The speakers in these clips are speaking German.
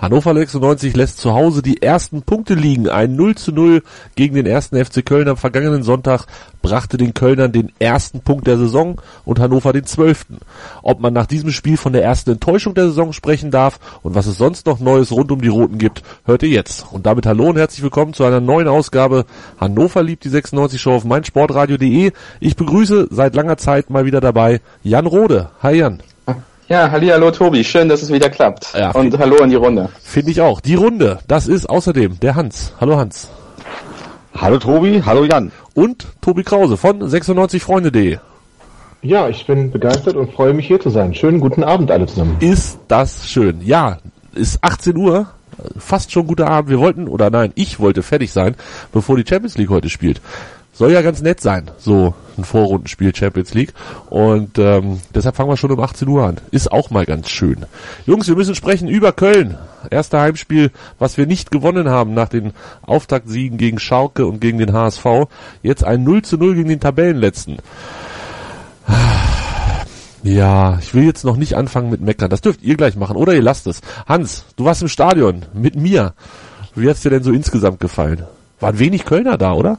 Hannover 96 lässt zu Hause die ersten Punkte liegen. Ein 0 zu 0 gegen den ersten FC Köln am vergangenen Sonntag brachte den Kölnern den ersten Punkt der Saison und Hannover den zwölften. Ob man nach diesem Spiel von der ersten Enttäuschung der Saison sprechen darf und was es sonst noch Neues rund um die Roten gibt, hört ihr jetzt. Und damit hallo und herzlich willkommen zu einer neuen Ausgabe Hannover liebt die 96 Show auf meinsportradio.de. Ich begrüße seit langer Zeit mal wieder dabei Jan Rode. Hi Jan. Ja, hallo Tobi, schön, dass es wieder klappt. Ja, und hallo an die Runde. Finde ich auch. Die Runde, das ist außerdem der Hans. Hallo Hans. Hallo Tobi, hallo Jan. Und Tobi Krause von 96freunde.de. Ja, ich bin begeistert und freue mich hier zu sein. Schönen guten Abend alle zusammen. Ist das schön. Ja, ist 18 Uhr, fast schon guter Abend. Wir wollten, oder nein, ich wollte fertig sein, bevor die Champions League heute spielt soll ja ganz nett sein, so ein Vorrundenspiel Champions League. Und ähm, deshalb fangen wir schon um 18 Uhr an. Ist auch mal ganz schön. Jungs, wir müssen sprechen über Köln. Erster Heimspiel, was wir nicht gewonnen haben nach den Auftaktsiegen gegen Schalke und gegen den HSV. Jetzt ein 0 zu 0 gegen den Tabellenletzten. Ja, ich will jetzt noch nicht anfangen mit Meckern. Das dürft ihr gleich machen, oder ihr lasst es. Hans, du warst im Stadion mit mir. Wie hat's dir denn so insgesamt gefallen? Waren wenig Kölner da, oder?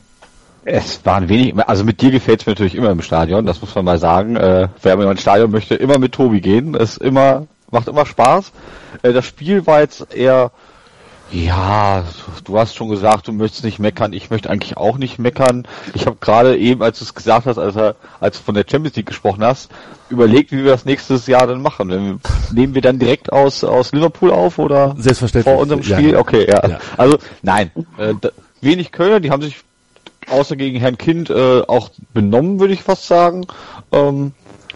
Es waren wenig, also mit dir gefällt es mir natürlich immer im Stadion, das muss man mal sagen. Äh, wer mal ins Stadion möchte, immer mit Tobi gehen. Es immer, macht immer Spaß. Äh, das Spiel war jetzt eher, ja, du hast schon gesagt, du möchtest nicht meckern. Ich möchte eigentlich auch nicht meckern. Ich habe gerade eben, als du es gesagt hast, als, er, als du von der Champions League gesprochen hast, überlegt, wie wir das nächstes Jahr dann machen. Wir, nehmen wir dann direkt aus, aus Liverpool auf oder Selbstverständlich. vor unserem Spiel? Ja. Okay, ja. ja. Also nein, äh, wenig Kölner, die haben sich außer gegen Herrn Kind äh, auch benommen, würde ich fast sagen. Ähm,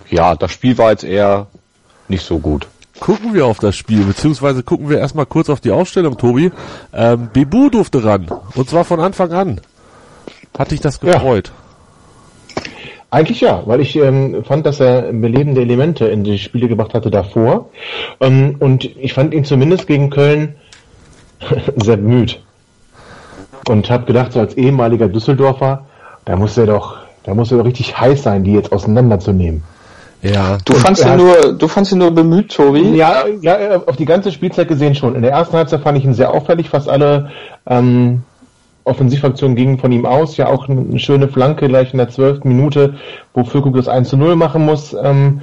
ja, das Spiel war jetzt eher nicht so gut. Gucken wir auf das Spiel, beziehungsweise gucken wir erstmal kurz auf die Ausstellung, Tobi. Ähm, Bebu durfte ran. Und zwar von Anfang an. Hat dich das gefreut? Ja. Eigentlich ja, weil ich ähm, fand, dass er belebende Elemente in die Spiele gebracht hatte davor. Ähm, und ich fand ihn zumindest gegen Köln sehr bemüht und habe gedacht, so als ehemaliger Düsseldorfer, da muss er doch, da muss er doch richtig heiß sein, die jetzt auseinanderzunehmen. Ja. Du fandst ihn nur, du fandst ihn nur bemüht, Tobi? Ja, ja, auf die ganze Spielzeit gesehen schon. In der ersten Halbzeit fand ich ihn sehr auffällig, fast alle ähm, Offensivaktionen gingen von ihm aus. Ja, auch eine schöne Flanke gleich in der zwölften Minute, wo Füllkrug das 1 zu 0 machen muss. Ähm,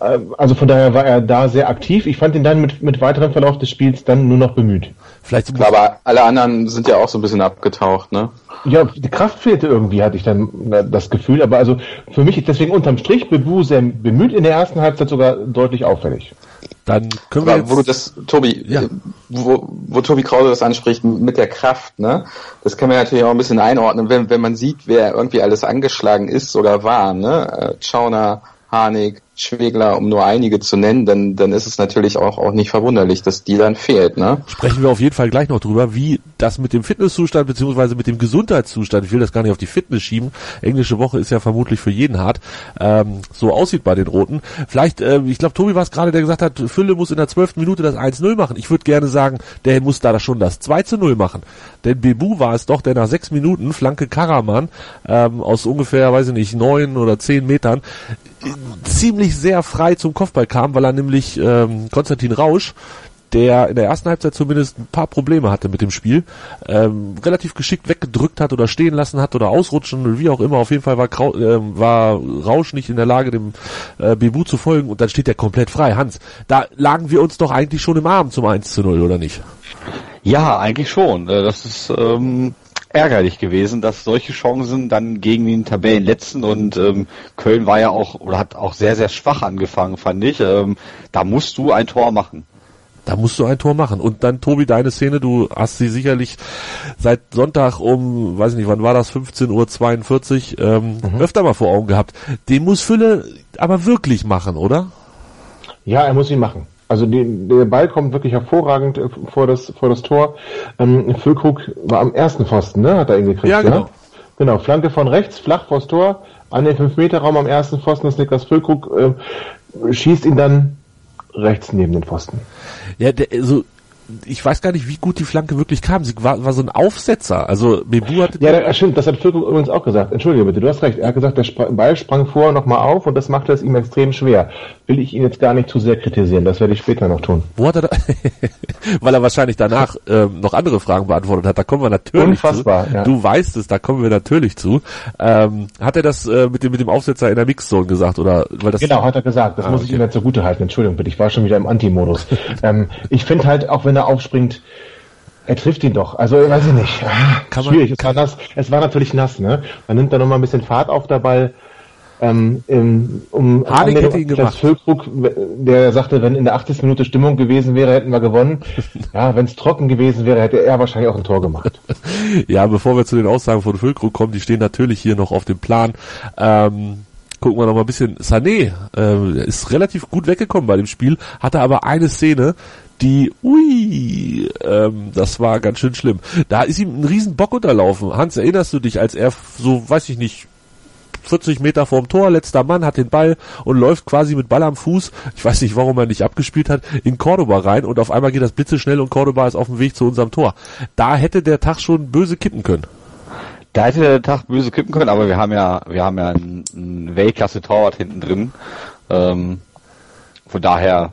äh, also von daher war er da sehr aktiv. Ich fand ihn dann mit, mit weiterem Verlauf des Spiels dann nur noch bemüht. Vielleicht Klar, aber alle anderen sind ja auch so ein bisschen abgetaucht, ne? Ja, die Kraft fehlte irgendwie, hatte ich dann äh, das Gefühl. Aber also für mich ist deswegen unterm Strich Bebu sehr bemüht in der ersten Halbzeit sogar deutlich auffällig. Dann können wir. Aber wo du das, Tobi, ja. wo, wo Tobi Krause das anspricht mit der Kraft, ne? Das kann man natürlich auch ein bisschen einordnen, wenn, wenn man sieht, wer irgendwie alles angeschlagen ist oder war, ne? Äh, Schauner, Harnik, Schwegler, um nur einige zu nennen, dann, dann ist es natürlich auch, auch nicht verwunderlich, dass die dann fehlt. Ne? Sprechen wir auf jeden Fall gleich noch drüber, wie das mit dem Fitnesszustand beziehungsweise mit dem Gesundheitszustand, ich will das gar nicht auf die Fitness schieben, englische Woche ist ja vermutlich für jeden hart, ähm, so aussieht bei den Roten. Vielleicht, äh, ich glaube, Tobi war es gerade, der gesagt hat, Fülle muss in der zwölften Minute das 1-0 machen. Ich würde gerne sagen, der muss da schon das 2-0 machen. Denn Bebu war es doch, der nach sechs Minuten, Flanke Karaman, ähm, aus ungefähr, weiß ich nicht, neun oder zehn Metern, ziemlich sehr frei zum Kopfball kam, weil er nämlich ähm, Konstantin Rausch, der in der ersten Halbzeit zumindest ein paar Probleme hatte mit dem Spiel, ähm, relativ geschickt weggedrückt hat oder stehen lassen hat oder ausrutschen, wie auch immer. Auf jeden Fall war, Krau äh, war Rausch nicht in der Lage, dem äh, Bebu zu folgen und dann steht er komplett frei. Hans, da lagen wir uns doch eigentlich schon im Arm zum 1 zu 0, oder nicht? Ja, eigentlich schon. Äh, das ist ähm, ärgerlich gewesen, dass solche Chancen dann gegen den Tabellenletzten und ähm, Köln war ja auch oder hat auch sehr, sehr schwach angefangen, fand ich. Ähm, da musst du ein Tor machen. Da musst du ein Tor machen. Und dann, Tobi, deine Szene, du hast sie sicherlich seit Sonntag um, weiß ich nicht, wann war das, 15.42 Uhr, ähm, mhm. öfter mal vor Augen gehabt. Den muss Fülle aber wirklich machen, oder? Ja, er muss ihn machen. Also die, der Ball kommt wirklich hervorragend äh, vor das, vor das Tor. Ähm, Füllkrug war am ersten Pfosten, ne? Hat er ihn gekriegt, ja? Genau. Ja? Genau, Flanke von rechts, flach vors Tor, an den 5-Meter-Raum am ersten Pfosten ist Niklas Füllkrug, äh, schießt ihn dann rechts neben den Pfosten. Ja, der, also ich weiß gar nicht, wie gut die Flanke wirklich kam. Sie war, war so ein Aufsetzer. Also Bebu hatte. Ja, das stimmt. Das hat Füllkrug übrigens auch gesagt. Entschuldige bitte, du hast recht. Er hat gesagt, der Ball sprang vorher nochmal auf und das machte es ihm extrem schwer. Will ich ihn jetzt gar nicht zu sehr kritisieren. Das werde ich später noch tun. Wo hat er da? Weil er wahrscheinlich danach ähm, noch andere Fragen beantwortet hat. Da kommen wir natürlich Unfassbar, zu. Ja. Du weißt es, da kommen wir natürlich zu. Ähm, hat er das äh, mit dem mit dem Aufsetzer in der Mixzone gesagt oder? Weil das genau, hat er gesagt. Das ah, muss okay. ich ihm jetzt zugute halten. Entschuldigung bitte. Ich war schon wieder im Anti-Modus. ähm, ich finde halt, auch wenn er aufspringt, er trifft ihn doch. Also, weiß ich nicht. Kann Schwierig. Man, es war nass. Es war natürlich nass, ne? Dann nimmt er nochmal ein bisschen Fahrt auf der Ball. Ähm, im, um Harnik hätte ihn gemacht. Füllkrug, der sagte, wenn in der 80. Minute Stimmung gewesen wäre, hätten wir gewonnen. ja, wenn es trocken gewesen wäre, hätte er wahrscheinlich auch ein Tor gemacht. ja, bevor wir zu den Aussagen von Füllkrug kommen, die stehen natürlich hier noch auf dem Plan. Ähm, gucken wir noch mal ein bisschen. Sané äh, ist relativ gut weggekommen bei dem Spiel, hatte aber eine Szene, die, ui, ähm, das war ganz schön schlimm. Da ist ihm ein riesen Bock unterlaufen. Hans, erinnerst du dich, als er so, weiß ich nicht, 40 Meter vorm Tor, letzter Mann, hat den Ball und läuft quasi mit Ball am Fuß, ich weiß nicht, warum er nicht abgespielt hat, in Cordoba rein und auf einmal geht das Blitze schnell und Cordoba ist auf dem Weg zu unserem Tor. Da hätte der Tag schon böse kippen können. Da hätte der Tag böse kippen können, aber wir haben ja, wir haben ja einen Weltklasse-Torwart hinten drin. Ähm, von daher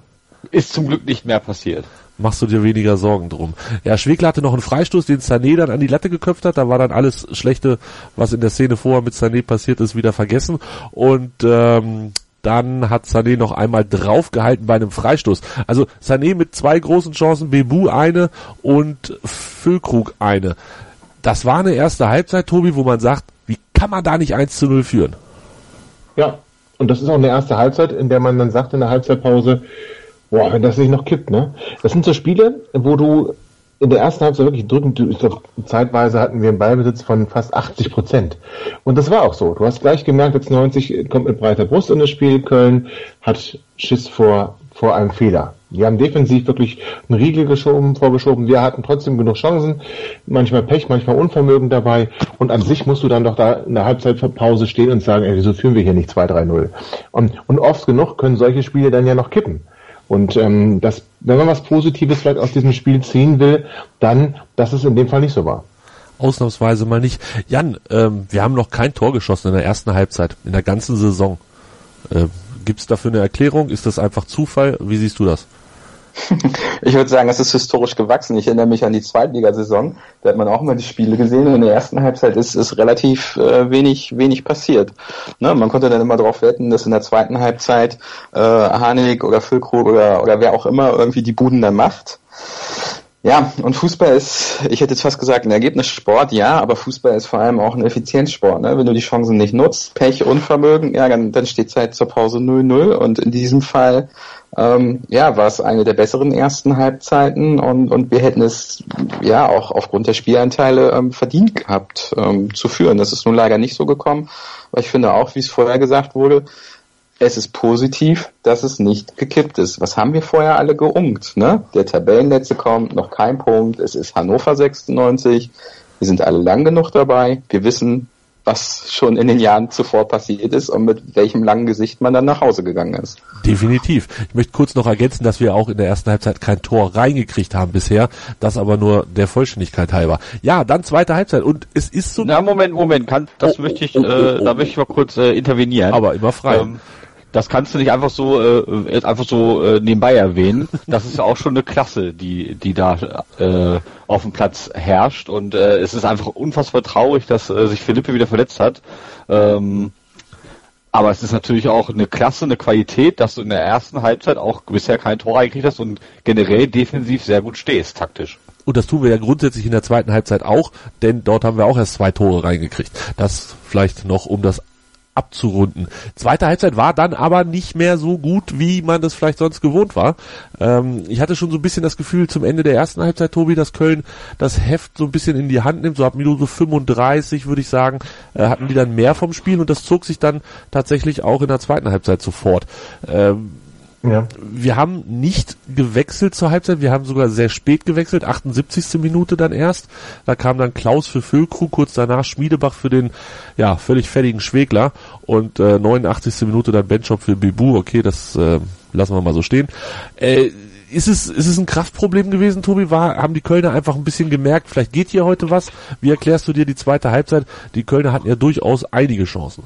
ist zum Glück nicht mehr passiert. Machst du dir weniger Sorgen drum. Ja, Schwegler hatte noch einen Freistoß, den Sané dann an die Latte geköpft hat. Da war dann alles Schlechte, was in der Szene vorher mit Sané passiert ist, wieder vergessen. Und ähm, dann hat Sané noch einmal draufgehalten bei einem Freistoß. Also Sané mit zwei großen Chancen, Bebu eine und Füllkrug eine. Das war eine erste Halbzeit, Tobi, wo man sagt, wie kann man da nicht 1 zu 0 führen? Ja, und das ist auch eine erste Halbzeit, in der man dann sagt in der Halbzeitpause, Boah, wenn das nicht noch kippt, ne? Das sind so Spiele, wo du in der ersten Halbzeit wirklich drückend, ich glaube, zeitweise hatten wir einen Ballbesitz von fast 80 Prozent. Und das war auch so. Du hast gleich gemerkt, jetzt 90 kommt mit breiter Brust in das Spiel. Köln hat Schiss vor, vor einem Fehler. Die haben defensiv wirklich einen Riegel geschoben, vorgeschoben. Wir hatten trotzdem genug Chancen. Manchmal Pech, manchmal Unvermögen dabei. Und an sich musst du dann doch da in der Halbzeitpause stehen und sagen, ey, wieso führen wir hier nicht 2-3-0? Und, und oft genug können solche Spiele dann ja noch kippen. Und ähm, das, wenn man was Positives vielleicht aus diesem Spiel ziehen will, dann, dass es in dem Fall nicht so war. Ausnahmsweise mal nicht. Jan, ähm, wir haben noch kein Tor geschossen in der ersten Halbzeit, in der ganzen Saison. Äh, Gibt es dafür eine Erklärung? Ist das einfach Zufall? Wie siehst du das? Ich würde sagen, es ist historisch gewachsen. Ich erinnere mich an die Zweitligasaison. Da hat man auch mal die Spiele gesehen und in der ersten Halbzeit ist, ist relativ äh, wenig, wenig passiert. Ne? Man konnte dann immer darauf wetten, dass in der zweiten Halbzeit äh, Harnik oder Füllkrug oder, oder wer auch immer irgendwie die Buden dann macht. Ja, und Fußball ist, ich hätte jetzt fast gesagt, ein Ergebnissport, ja, aber Fußball ist vor allem auch ein Effizienzsport. Ne? Wenn du die Chancen nicht nutzt, Pech, Unvermögen, ja, dann, dann steht Zeit zur Pause 0-0 und in diesem Fall ähm, ja, war es eine der besseren ersten Halbzeiten und, und wir hätten es ja auch aufgrund der Spielanteile ähm, verdient gehabt ähm, zu führen. Das ist nun leider nicht so gekommen, aber ich finde auch, wie es vorher gesagt wurde, es ist positiv, dass es nicht gekippt ist. Was haben wir vorher alle geungt? Ne? Der Tabellenletzte kommt, noch kein Punkt. Es ist Hannover 96. Wir sind alle lang genug dabei. Wir wissen, was schon in den Jahren zuvor passiert ist und mit welchem langen Gesicht man dann nach Hause gegangen ist. Definitiv. Ich möchte kurz noch ergänzen, dass wir auch in der ersten Halbzeit kein Tor reingekriegt haben bisher. Das aber nur der Vollständigkeit halber. Ja, dann zweite Halbzeit und es ist so. Na Moment, Moment, kann, das oh, möchte ich, oh, oh, äh, da möchte ich mal kurz äh, intervenieren. Aber immer frei. Ähm, das kannst du nicht einfach so äh, einfach so äh, nebenbei erwähnen. Das ist ja auch schon eine Klasse, die die da äh, auf dem Platz herrscht und äh, es ist einfach unfassbar traurig, dass äh, sich Philippe wieder verletzt hat. Ähm, aber es ist natürlich auch eine Klasse, eine Qualität, dass du in der ersten Halbzeit auch bisher kein Tor eingekriegt hast und generell defensiv sehr gut stehst, taktisch. Und das tun wir ja grundsätzlich in der zweiten Halbzeit auch, denn dort haben wir auch erst zwei Tore reingekriegt. Das vielleicht noch, um das abzurunden. Zweite Halbzeit war dann aber nicht mehr so gut, wie man das vielleicht sonst gewohnt war. Ähm, ich hatte schon so ein bisschen das Gefühl zum Ende der ersten Halbzeit, Tobi, dass Köln das Heft so ein bisschen in die Hand nimmt. So ab Minute 35, würde ich sagen, äh, hatten die dann mehr vom Spiel und das zog sich dann tatsächlich auch in der zweiten Halbzeit sofort. Ähm, ja. Wir haben nicht gewechselt zur Halbzeit, wir haben sogar sehr spät gewechselt, 78. Minute dann erst. Da kam dann Klaus für Füllkrug, kurz danach Schmiedebach für den ja völlig fertigen Schwegler und äh, 89. Minute dann Benchop für Bibu. Okay, das äh, lassen wir mal so stehen. Äh, ist es, ist es ein Kraftproblem gewesen, Tobi? War, haben die Kölner einfach ein bisschen gemerkt, vielleicht geht hier heute was? Wie erklärst du dir die zweite Halbzeit? Die Kölner hatten ja durchaus einige Chancen.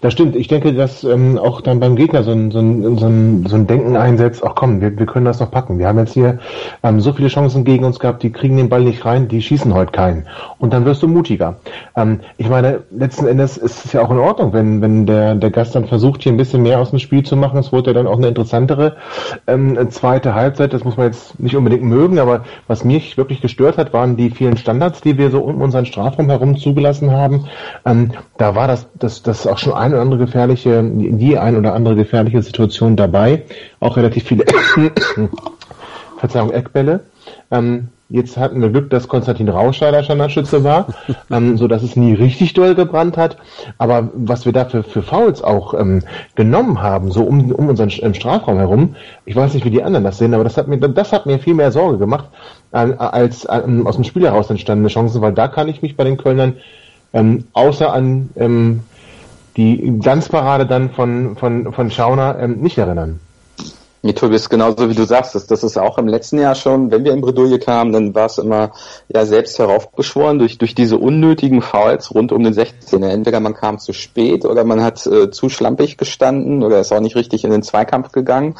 Das stimmt. Ich denke, dass ähm, auch dann beim Gegner so ein, so ein, so ein, so ein Denken einsetzt, ach komm, wir, wir können das noch packen. Wir haben jetzt hier ähm, so viele Chancen gegen uns gehabt, die kriegen den Ball nicht rein, die schießen heute keinen. Und dann wirst du mutiger. Ähm, ich meine, letzten Endes ist es ja auch in Ordnung, wenn, wenn der, der Gast dann versucht, hier ein bisschen mehr aus dem Spiel zu machen. Es wurde ja dann auch eine interessantere ähm, zweite Halbzeit. Das muss man jetzt nicht unbedingt mögen, aber was mich wirklich gestört hat, waren die vielen Standards, die wir so um unseren Strafraum herum zugelassen haben. Ähm, da war das, das, das auch schon ein oder andere gefährliche, die ein oder andere gefährliche Situation dabei. Auch relativ viele, Verzeihung, Eckbälle. Ähm, jetzt hatten wir Glück, dass Konstantin Rauscher der Standardschütze war, ähm, so dass es nie richtig doll gebrannt hat. Aber was wir dafür für Fouls auch ähm, genommen haben, so um, um unseren im Strafraum herum, ich weiß nicht, wie die anderen das sehen, aber das hat mir, das hat mir viel mehr Sorge gemacht, äh, als äh, aus dem Spiel heraus entstandene Chancen, weil da kann ich mich bei den Kölnern ähm, außer an ähm, die Glanzparade dann von, von, von Schauner ähm, nicht erinnern. Nee, Tobi, ist genauso wie du sagst, das, das ist auch im letzten Jahr schon, wenn wir in Bredouille kamen, dann war es immer ja selbst heraufbeschworen durch, durch diese unnötigen Fouls rund um den 16er. Entweder man kam zu spät oder man hat äh, zu schlampig gestanden oder ist auch nicht richtig in den Zweikampf gegangen.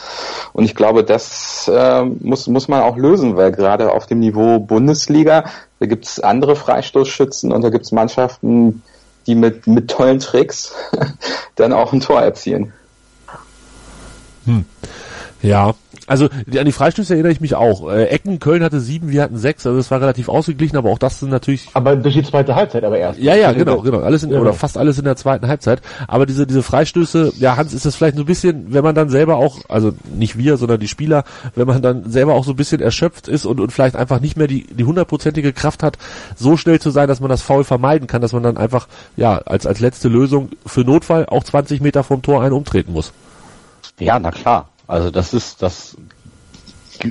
Und ich glaube, das äh, muss, muss man auch lösen, weil gerade auf dem Niveau Bundesliga, da gibt es andere Freistoßschützen und da gibt es Mannschaften, die mit, mit tollen Tricks dann auch ein Tor erzielen. Hm. Ja, also an die Freistöße erinnere ich mich auch. Äh, Ecken, Köln hatte sieben, wir hatten sechs, also es war relativ ausgeglichen, aber auch das sind natürlich. Aber durch die zweite Halbzeit aber erst. Ja, ja, genau, genau. Alles in, ja, oder fast alles in der zweiten Halbzeit. Aber diese, diese Freistöße, ja, Hans, ist das vielleicht so ein bisschen, wenn man dann selber auch, also nicht wir, sondern die Spieler, wenn man dann selber auch so ein bisschen erschöpft ist und, und vielleicht einfach nicht mehr die, die hundertprozentige Kraft hat, so schnell zu sein, dass man das Foul vermeiden kann, dass man dann einfach, ja, als, als letzte Lösung für Notfall auch 20 Meter vom Tor einen umtreten muss. Ja, na klar. Also das ist, das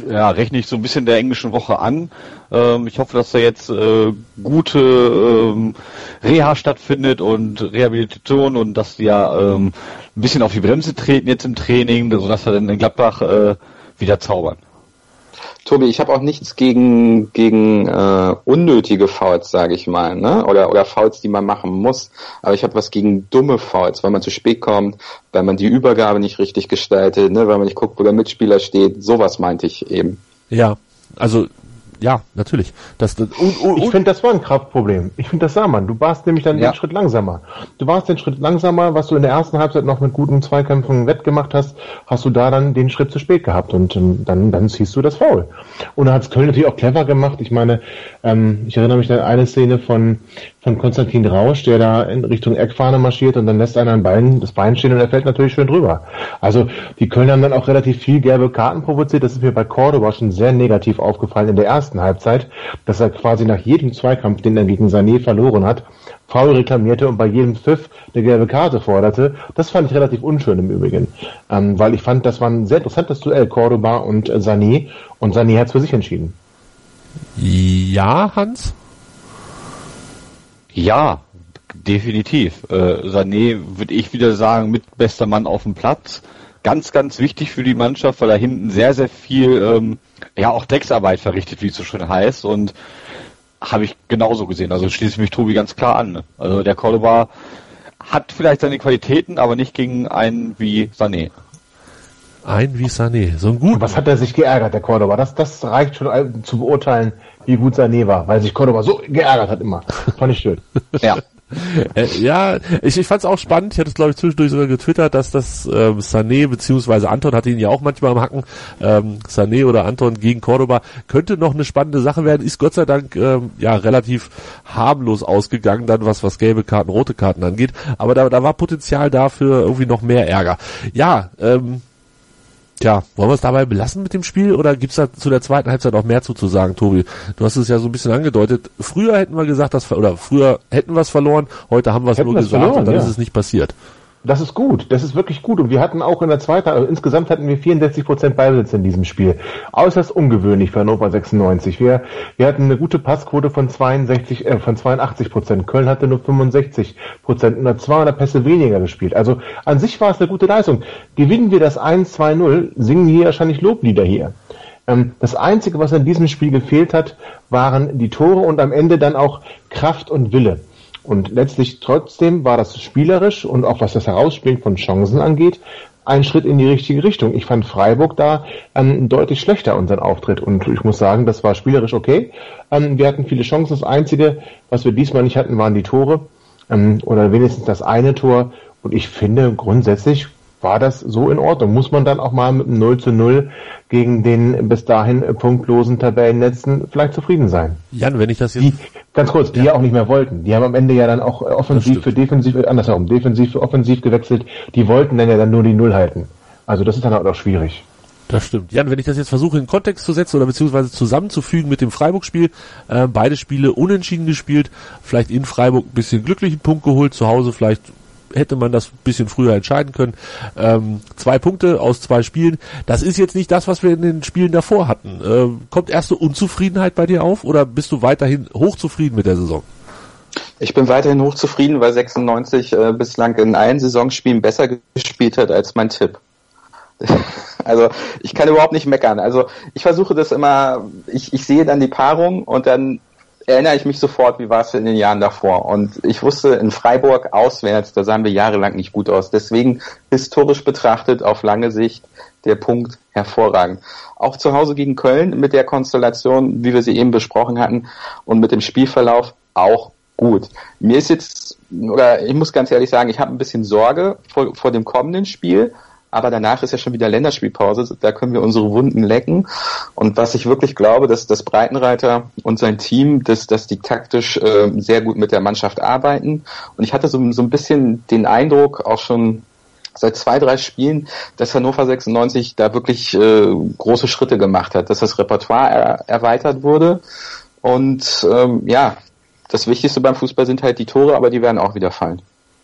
ja, rechne ich so ein bisschen der englischen Woche an. Ähm, ich hoffe, dass da jetzt äh, gute ähm, Reha stattfindet und Rehabilitation und dass die ja ähm, ein bisschen auf die Bremse treten jetzt im Training, sodass wir dann in Gladbach äh, wieder zaubern. Tobi, ich habe auch nichts gegen gegen äh, unnötige Fouls, sage ich mal, ne? Oder oder Fouls, die man machen muss. Aber ich habe was gegen dumme Fouls, weil man zu spät kommt, weil man die Übergabe nicht richtig gestaltet, ne? Weil man nicht guckt, wo der Mitspieler steht. Sowas meinte ich eben. Ja, also ja, natürlich. Das, das, und, und, ich finde, das war ein Kraftproblem. Ich finde, das sah man. Du warst nämlich dann ja. den Schritt langsamer. Du warst den Schritt langsamer, was du in der ersten Halbzeit noch mit guten Zweikämpfen wettgemacht hast, hast du da dann den Schritt zu spät gehabt und ähm, dann, dann ziehst du das faul. Und da hat es Köln natürlich auch clever gemacht. Ich meine, ähm, ich erinnere mich an eine Szene von, von Konstantin Rausch, der da in Richtung Eckfahne marschiert und dann lässt einer ein Bein, das Bein stehen und er fällt natürlich schön drüber. Also die Kölner haben dann auch relativ viel gelbe Karten provoziert. Das ist mir bei Cordoba schon sehr negativ aufgefallen in der ersten Halbzeit, dass er quasi nach jedem Zweikampf, den er gegen Sané verloren hat, faul reklamierte und bei jedem Pfiff eine gelbe Karte forderte. Das fand ich relativ unschön im Übrigen, ähm, weil ich fand, das war ein sehr interessantes Duell, Cordoba und äh, Sané und Sané hat es für sich entschieden. Ja, Hans? Ja, definitiv. Äh, Sané würde ich wieder sagen, mit bester Mann auf dem Platz. Ganz, ganz wichtig für die Mannschaft, weil er hinten sehr, sehr viel, ähm, ja, auch Drecksarbeit verrichtet, wie es so schön heißt. Und habe ich genauso gesehen. Also schließe ich mich Tobi ganz klar an. Also der Cordoba hat vielleicht seine Qualitäten, aber nicht gegen einen wie Sané. Ein wie Sané. So ein gut. Was hat er sich geärgert, der Cordoba? Das, das reicht schon zu beurteilen, wie gut Sané war, weil sich Cordoba so geärgert hat immer. Fand ich schön. ja. Äh, ja, ich, ich fand es auch spannend. Ich hatte es, glaube ich, zwischendurch sogar getwittert, dass das ähm, Sané beziehungsweise Anton hatte ihn ja auch manchmal am Hacken. Ähm, Sané oder Anton gegen Cordoba könnte noch eine spannende Sache werden. Ist Gott sei Dank ähm, ja relativ harmlos ausgegangen, dann was was gelbe Karten, rote Karten angeht. Aber da, da war Potenzial dafür irgendwie noch mehr Ärger. Ja, ähm, Tja, wollen wir es dabei belassen mit dem Spiel oder gibt's da zu der zweiten Halbzeit noch mehr zuzusagen, Tobi? Du hast es ja so ein bisschen angedeutet. Früher hätten wir gesagt, dass oder früher hätten wir es verloren, heute haben wir es nur gesagt verloren, und dann ja. ist es nicht passiert. Das ist gut, das ist wirklich gut. Und wir hatten auch in der zweiten, also insgesamt hatten wir 64 Prozent Ballbesitz in diesem Spiel. Äußerst ungewöhnlich für Hannover 96. Wir, wir hatten eine gute Passquote von 62, äh, von 82 Prozent. Köln hatte nur 65 Prozent und hat 200 Pässe weniger gespielt. Also an sich war es eine gute Leistung. Gewinnen wir das 1-2-0, singen wir wahrscheinlich Loblieder hier. Ähm, das Einzige, was in diesem Spiel gefehlt hat, waren die Tore und am Ende dann auch Kraft und Wille. Und letztlich trotzdem war das spielerisch und auch was das Herausspielen von Chancen angeht, ein Schritt in die richtige Richtung. Ich fand Freiburg da ähm, deutlich schlechter unseren Auftritt und ich muss sagen, das war spielerisch okay. Ähm, wir hatten viele Chancen. Das Einzige, was wir diesmal nicht hatten, waren die Tore ähm, oder wenigstens das eine Tor. Und ich finde grundsätzlich war das so in Ordnung. Muss man dann auch mal mit einem 0 zu 0 gegen den bis dahin punktlosen Tabellennetzen vielleicht zufrieden sein? Jan, wenn ich das jetzt... Die, ganz kurz, die ja. ja auch nicht mehr wollten. Die haben am Ende ja dann auch offensiv für defensiv, äh, andersherum, defensiv für offensiv gewechselt. Die wollten dann ja dann nur die Null halten. Also das ist dann auch schwierig. Das stimmt. Jan, wenn ich das jetzt versuche in Kontext zu setzen oder beziehungsweise zusammenzufügen mit dem Freiburg-Spiel, äh, beide Spiele unentschieden gespielt, vielleicht in Freiburg ein bisschen glücklichen Punkt geholt, zu Hause vielleicht hätte man das ein bisschen früher entscheiden können. Ähm, zwei Punkte aus zwei Spielen. Das ist jetzt nicht das, was wir in den Spielen davor hatten. Ähm, kommt erste Unzufriedenheit bei dir auf oder bist du weiterhin hochzufrieden mit der Saison? Ich bin weiterhin hochzufrieden, weil 96 äh, bislang in allen Saisonspielen besser gespielt hat als mein Tipp. Also ich kann überhaupt nicht meckern. Also ich versuche das immer, ich, ich sehe dann die Paarung und dann erinnere ich mich sofort, wie war es in den Jahren davor. Und ich wusste, in Freiburg auswärts, da sahen wir jahrelang nicht gut aus. Deswegen historisch betrachtet auf lange Sicht der Punkt hervorragend. Auch zu Hause gegen Köln mit der Konstellation, wie wir sie eben besprochen hatten, und mit dem Spielverlauf auch gut. Mir ist jetzt, oder ich muss ganz ehrlich sagen, ich habe ein bisschen Sorge vor, vor dem kommenden Spiel, aber danach ist ja schon wieder Länderspielpause, da können wir unsere Wunden lecken. Und was ich wirklich glaube, dass das Breitenreiter und sein Team, dass, dass die taktisch äh, sehr gut mit der Mannschaft arbeiten. Und ich hatte so, so ein bisschen den Eindruck, auch schon seit zwei, drei Spielen, dass Hannover 96 da wirklich äh, große Schritte gemacht hat, dass das Repertoire er, erweitert wurde. Und ähm, ja, das Wichtigste beim Fußball sind halt die Tore, aber die werden auch wieder fallen.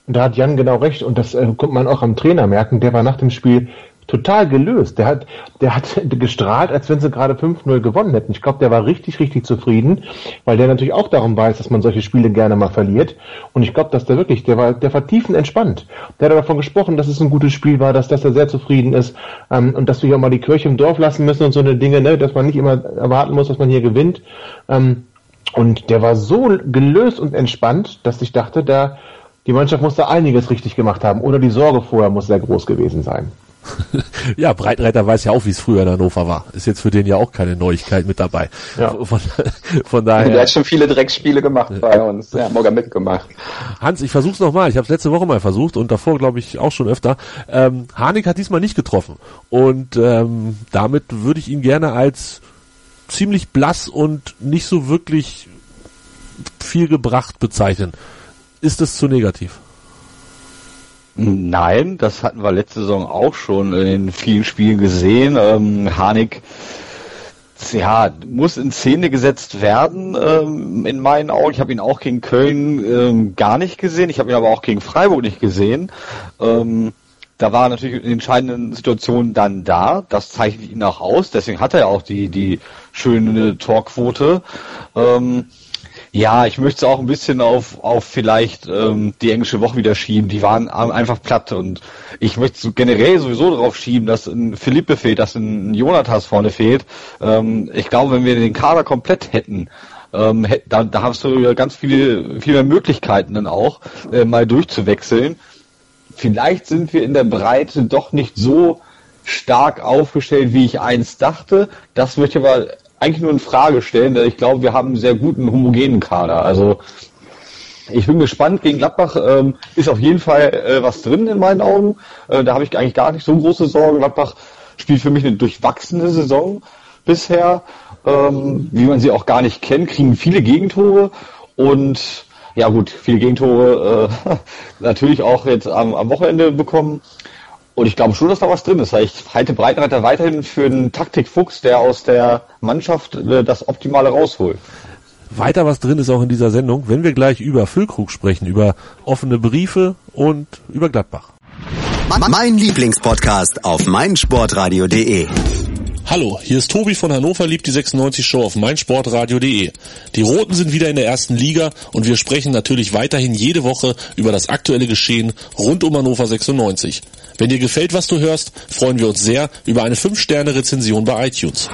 Da hat Jan genau recht und das äh, konnte man auch am Trainer merken. Der war nach dem Spiel total gelöst. Der hat, der hat gestrahlt, als wenn sie gerade 5-0 gewonnen hätten. Ich glaube, der war richtig, richtig zufrieden, weil der natürlich auch darum weiß, dass man solche Spiele gerne mal verliert. Und ich glaube, dass der wirklich, der war, der war tiefenentspannt. Der hat davon gesprochen, dass es ein gutes Spiel war, dass, dass er sehr zufrieden ist ähm, und dass wir auch mal die Kirche im Dorf lassen müssen und so eine Dinge, ne, dass man nicht immer erwarten muss, dass man hier gewinnt. Ähm, und der war so gelöst und entspannt, dass ich dachte, da die Mannschaft muss da einiges richtig gemacht haben oder die Sorge vorher muss sehr groß gewesen sein. ja, Breitreiter weiß ja auch, wie es früher in Hannover war. Ist jetzt für den ja auch keine Neuigkeit mit dabei. Ja. Von, von daher. Der hat schon viele Dreckspiele gemacht bei uns. Ja, morgen mitgemacht. Hans, ich versuch's nochmal. Ich habe es letzte Woche mal versucht und davor glaube ich auch schon öfter. Ähm, Harnik hat diesmal nicht getroffen und ähm, damit würde ich ihn gerne als ziemlich blass und nicht so wirklich viel gebracht bezeichnen. Ist es zu negativ? Nein, das hatten wir letzte Saison auch schon in vielen Spielen gesehen. Ähm, Harnik ja, muss in Szene gesetzt werden, ähm, in meinen Augen. Ich habe ihn auch gegen Köln ähm, gar nicht gesehen. Ich habe ihn aber auch gegen Freiburg nicht gesehen. Ähm, da war natürlich in entscheidenden Situationen dann da. Das zeichnet ihn auch aus. Deswegen hat er auch die, die schöne Torquote. Ähm, ja, ich möchte es auch ein bisschen auf, auf vielleicht ähm, die englische Woche wieder schieben. Die waren einfach platt und ich möchte so generell sowieso darauf schieben, dass ein Philippe fehlt, dass ein Jonathas vorne fehlt. Ähm, ich glaube, wenn wir den Kader komplett hätten, ähm, da, da hast du ja ganz viele, viele mehr Möglichkeiten dann auch, äh, mal durchzuwechseln. Vielleicht sind wir in der Breite doch nicht so stark aufgestellt, wie ich einst dachte. Das möchte ich aber eigentlich nur in Frage stellen, denn ich glaube, wir haben einen sehr guten homogenen Kader. Also ich bin gespannt. Gegen Gladbach ähm, ist auf jeden Fall äh, was drin in meinen Augen. Äh, da habe ich eigentlich gar nicht so große Sorgen. Gladbach spielt für mich eine durchwachsene Saison bisher, ähm, wie man sie auch gar nicht kennt, kriegen viele Gegentore und ja gut, viele Gegentore äh, natürlich auch jetzt am, am Wochenende bekommen. Und ich glaube schon, dass da was drin ist. Ich halte Breitenreiter weiterhin für einen Taktikfuchs, der aus der Mannschaft äh, das Optimale rausholt. Weiter was drin ist auch in dieser Sendung, wenn wir gleich über Füllkrug sprechen, über offene Briefe und über Gladbach. Mein Lieblingspodcast auf meinsportradio.de. Hallo, hier ist Tobi von Hannover liebt die 96 Show auf meinsportradio.de. Die Roten sind wieder in der ersten Liga und wir sprechen natürlich weiterhin jede Woche über das aktuelle Geschehen rund um Hannover 96. Wenn dir gefällt, was du hörst, freuen wir uns sehr über eine 5-Sterne-Rezension bei iTunes.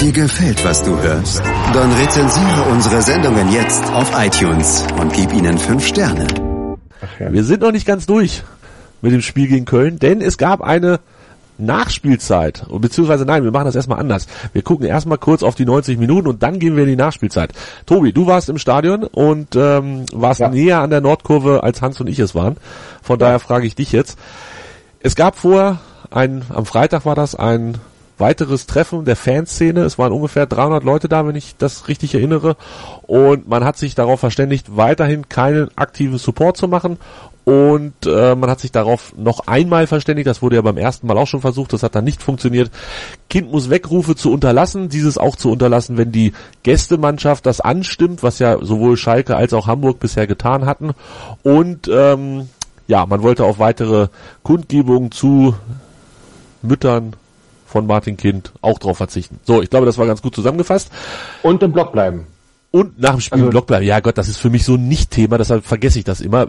Dir gefällt, was du hörst? Dann rezensiere unsere Sendungen jetzt auf iTunes und gib ihnen 5 Sterne. Wir sind noch nicht ganz durch mit dem Spiel gegen Köln, denn es gab eine Nachspielzeit, beziehungsweise nein, wir machen das erstmal anders. Wir gucken erstmal kurz auf die 90 Minuten und dann gehen wir in die Nachspielzeit. Tobi, du warst im Stadion und ähm, warst ja. näher an der Nordkurve, als Hans und ich es waren. Von daher frage ich dich jetzt. Es gab vor, ein, am Freitag war das ein weiteres Treffen der Fanszene. Es waren ungefähr 300 Leute da, wenn ich das richtig erinnere. Und man hat sich darauf verständigt, weiterhin keinen aktiven Support zu machen und äh, man hat sich darauf noch einmal verständigt, das wurde ja beim ersten Mal auch schon versucht, das hat dann nicht funktioniert. Kind muss Wegrufe zu unterlassen, dieses auch zu unterlassen, wenn die Gästemannschaft das anstimmt, was ja sowohl Schalke als auch Hamburg bisher getan hatten. Und ähm, ja, man wollte auf weitere Kundgebungen zu Müttern von Martin Kind auch drauf verzichten. So, ich glaube, das war ganz gut zusammengefasst. Und im Block bleiben und nach dem Spiel also, im Block bleiben. Ja Gott, das ist für mich so ein Nicht-Thema, deshalb vergesse ich das immer.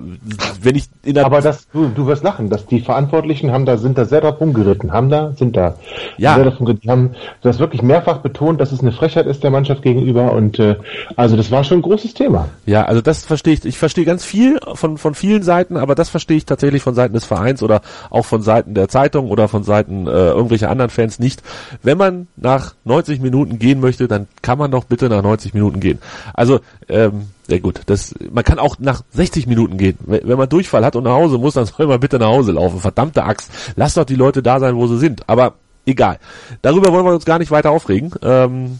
Wenn ich in der Aber das, du, du wirst lachen, dass die Verantwortlichen haben da, sind da sehr drauf rumgeritten, haben da, sind da. Ja. Sehr drauf die haben das wirklich mehrfach betont, dass es eine Frechheit ist der Mannschaft gegenüber und äh, also das war schon ein großes Thema. Ja, also das verstehe ich. Ich verstehe ganz viel von, von vielen Seiten, aber das verstehe ich tatsächlich von Seiten des Vereins oder auch von Seiten der Zeitung oder von Seiten äh, irgendwelcher anderen Fans nicht. Wenn man nach 90 Minuten gehen möchte, dann kann man doch bitte nach 90 Minuten gehen. Also, ähm, ja gut, das, man kann auch nach 60 Minuten gehen. Wenn, man Durchfall hat und nach Hause muss, dann soll man bitte nach Hause laufen. Verdammte Axt. Lass doch die Leute da sein, wo sie sind. Aber egal. Darüber wollen wir uns gar nicht weiter aufregen. Ähm,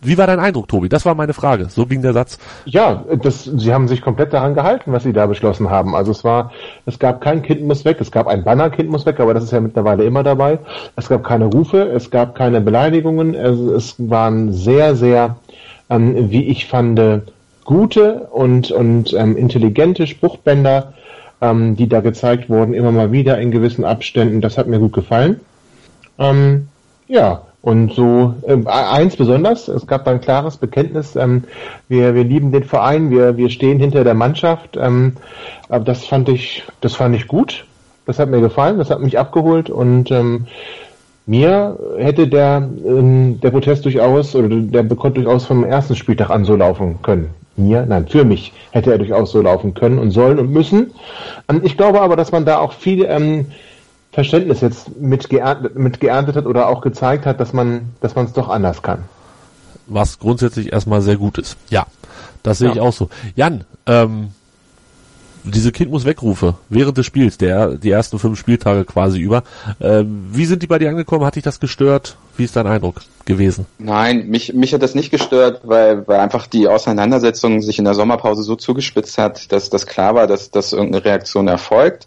wie war dein Eindruck, Tobi? Das war meine Frage. So ging der Satz. Ja, das, sie haben sich komplett daran gehalten, was sie da beschlossen haben. Also es war, es gab kein Kind muss weg, es gab ein Banner Kind muss weg, aber das ist ja mittlerweile immer dabei. Es gab keine Rufe, es gab keine Beleidigungen, es, es waren sehr, sehr ähm, wie ich fand, gute und, und ähm, intelligente Spruchbänder, ähm, die da gezeigt wurden, immer mal wieder in gewissen Abständen. Das hat mir gut gefallen. Ähm, ja, und so äh, eins besonders, es gab ein klares Bekenntnis, ähm, wir, wir lieben den Verein, wir, wir stehen hinter der Mannschaft. Ähm, das fand ich, das fand ich gut. Das hat mir gefallen, das hat mich abgeholt und ähm, mir hätte der, ähm, der Protest durchaus, oder der konnte durchaus vom ersten Spieltag an so laufen können. Mir, nein, für mich hätte er durchaus so laufen können und sollen und müssen. Ähm, ich glaube aber, dass man da auch viel ähm, Verständnis jetzt mit geerntet, mit geerntet hat oder auch gezeigt hat, dass man dass man es doch anders kann. Was grundsätzlich erstmal sehr gut ist. Ja, das sehe ja. ich auch so. Jan, ähm, diese Kind muss wegrufe während des Spiels, der die ersten fünf Spieltage quasi über. Äh, wie sind die bei dir angekommen? Hat dich das gestört? Wie ist dein Eindruck gewesen? Nein, mich, mich hat das nicht gestört, weil, weil einfach die Auseinandersetzung sich in der Sommerpause so zugespitzt hat, dass das klar war, dass, dass irgendeine Reaktion erfolgt.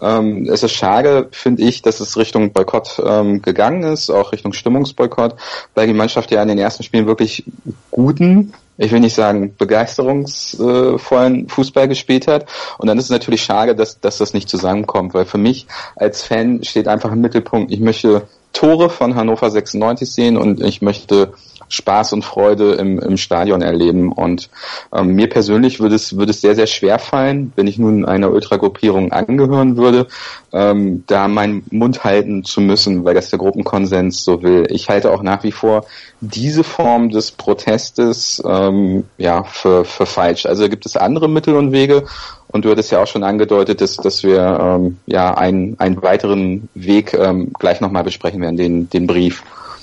Ähm, es ist schade, finde ich, dass es Richtung Boykott ähm, gegangen ist, auch Richtung Stimmungsboykott, weil die Mannschaft ja in den ersten Spielen wirklich guten ich will nicht sagen, begeisterungsvollen Fußball gespielt hat. Und dann ist es natürlich schade, dass, dass das nicht zusammenkommt, weil für mich als Fan steht einfach im Mittelpunkt, ich möchte Tore von Hannover 96 sehen und ich möchte Spaß und Freude im, im Stadion erleben. Und ähm, mir persönlich würde es, würde es sehr, sehr schwer fallen, wenn ich nun einer Ultragruppierung angehören würde, ähm, da meinen Mund halten zu müssen, weil das der Gruppenkonsens so will. Ich halte auch nach wie vor diese Form des Protestes ähm, ja für, für falsch. Also gibt es andere Mittel und Wege und du hattest ja auch schon angedeutet, dass, dass wir ähm, ja einen, einen weiteren Weg ähm, gleich nochmal besprechen werden, den, den Brief.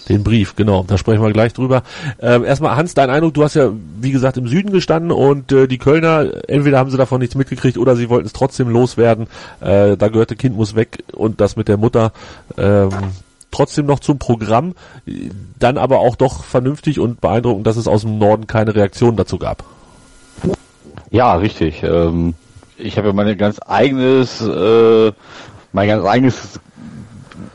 Den Brief, genau. Da sprechen wir gleich drüber. Ähm, erstmal, Hans, dein Eindruck, du hast ja, wie gesagt, im Süden gestanden und äh, die Kölner, entweder haben sie davon nichts mitgekriegt oder sie wollten es trotzdem loswerden. Äh, da gehörte Kind muss weg und das mit der Mutter ähm, trotzdem noch zum Programm. Dann aber auch doch vernünftig und beeindruckend, dass es aus dem Norden keine Reaktion dazu gab. Ja, richtig. Ähm, ich habe ja mein ganz eigenes, äh, mein ganz eigenes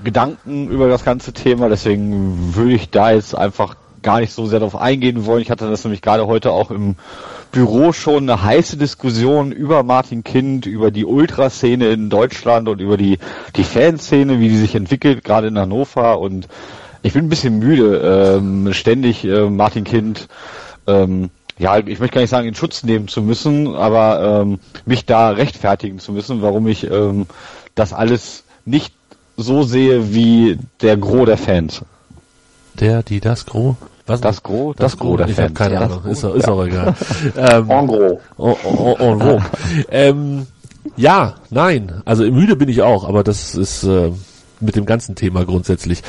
Gedanken über das ganze Thema, deswegen würde ich da jetzt einfach gar nicht so sehr darauf eingehen wollen. Ich hatte das nämlich gerade heute auch im Büro schon eine heiße Diskussion über Martin Kind, über die Ultraszene in Deutschland und über die, die Fanszene, wie die sich entwickelt, gerade in Hannover. Und ich bin ein bisschen müde, ähm, ständig äh, Martin Kind ähm, ja, ich möchte gar nicht sagen, in Schutz nehmen zu müssen, aber ähm, mich da rechtfertigen zu müssen, warum ich ähm, das alles nicht so sehe wie der Gros der Fans. Der, die, das Gros? Was das Gros, das, das Gros der ich Fans. keine ja, Ahnung, ist, ist ja. auch egal. ähm, en gros. En, en, en gros. ähm, ja, nein, also müde bin ich auch, aber das ist äh, mit dem ganzen Thema grundsätzlich.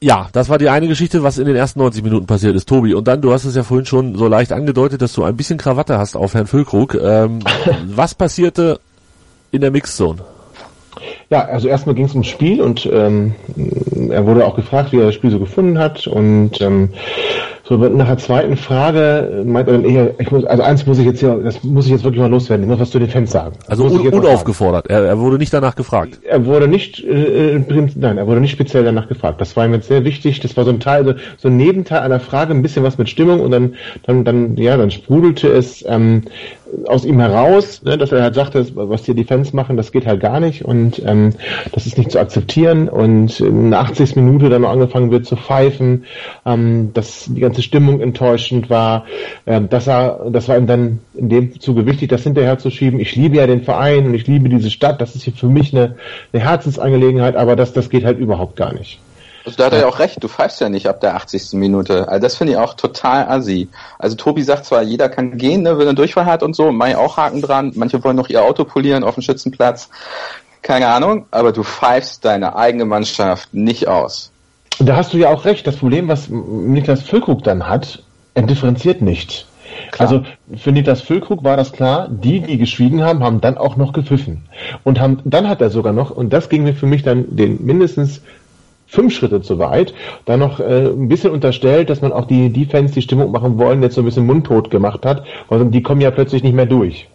Ja, das war die eine Geschichte, was in den ersten 90 Minuten passiert ist, Tobi. Und dann, du hast es ja vorhin schon so leicht angedeutet, dass du ein bisschen Krawatte hast auf Herrn Füllkrug. Ähm, was passierte in der Mixzone? Ja, also erstmal ging es ums Spiel und ähm, er wurde auch gefragt, wie er das Spiel so gefunden hat und ähm, so nach der zweiten Frage meint er dann eher, ich muss, also eins muss ich jetzt hier, das muss ich jetzt wirklich mal loswerden, ich muss was zu den Fans sagen. Also un unaufgefordert, er, er, wurde nicht danach gefragt. Er wurde nicht, äh, nein, er wurde nicht speziell danach gefragt. Das war ihm jetzt sehr wichtig, das war so ein Teil, so, so ein Nebenteil einer Frage, ein bisschen was mit Stimmung und dann, dann, dann, ja, dann sprudelte es, ähm, aus ihm heraus, ne, dass er halt sagte, was hier die Fans machen, das geht halt gar nicht und ähm, das ist nicht zu akzeptieren und in der 80. Minute dann noch angefangen wird zu pfeifen, ähm, dass die ganze Stimmung enttäuschend war, ähm, dass er, das war ihm dann in dem Zuge wichtig, das hinterher zu schieben. Ich liebe ja den Verein und ich liebe diese Stadt, das ist hier für mich eine, eine Herzensangelegenheit, aber das, das geht halt überhaupt gar nicht. Also da hat er ja auch recht, du pfeifst ja nicht ab der 80. Minute. Also das finde ich auch total assi. Also Tobi sagt zwar, jeder kann gehen, ne, wenn er Durchfall hat und so, Mai auch Haken dran, manche wollen noch ihr Auto polieren auf dem Schützenplatz. Keine Ahnung, aber du pfeifst deine eigene Mannschaft nicht aus. Da hast du ja auch recht. Das Problem, was Niklas Füllkrug dann hat, er differenziert nicht. Klar. Also für Niklas Füllkrug war das klar, die, die geschwiegen haben, haben dann auch noch gepfiffen. Und haben, dann hat er sogar noch, und das ging mir für mich dann den mindestens fünf Schritte zu weit, dann noch äh, ein bisschen unterstellt, dass man auch die Defense, die Stimmung machen wollen, jetzt so ein bisschen mundtot gemacht hat, weil die kommen ja plötzlich nicht mehr durch.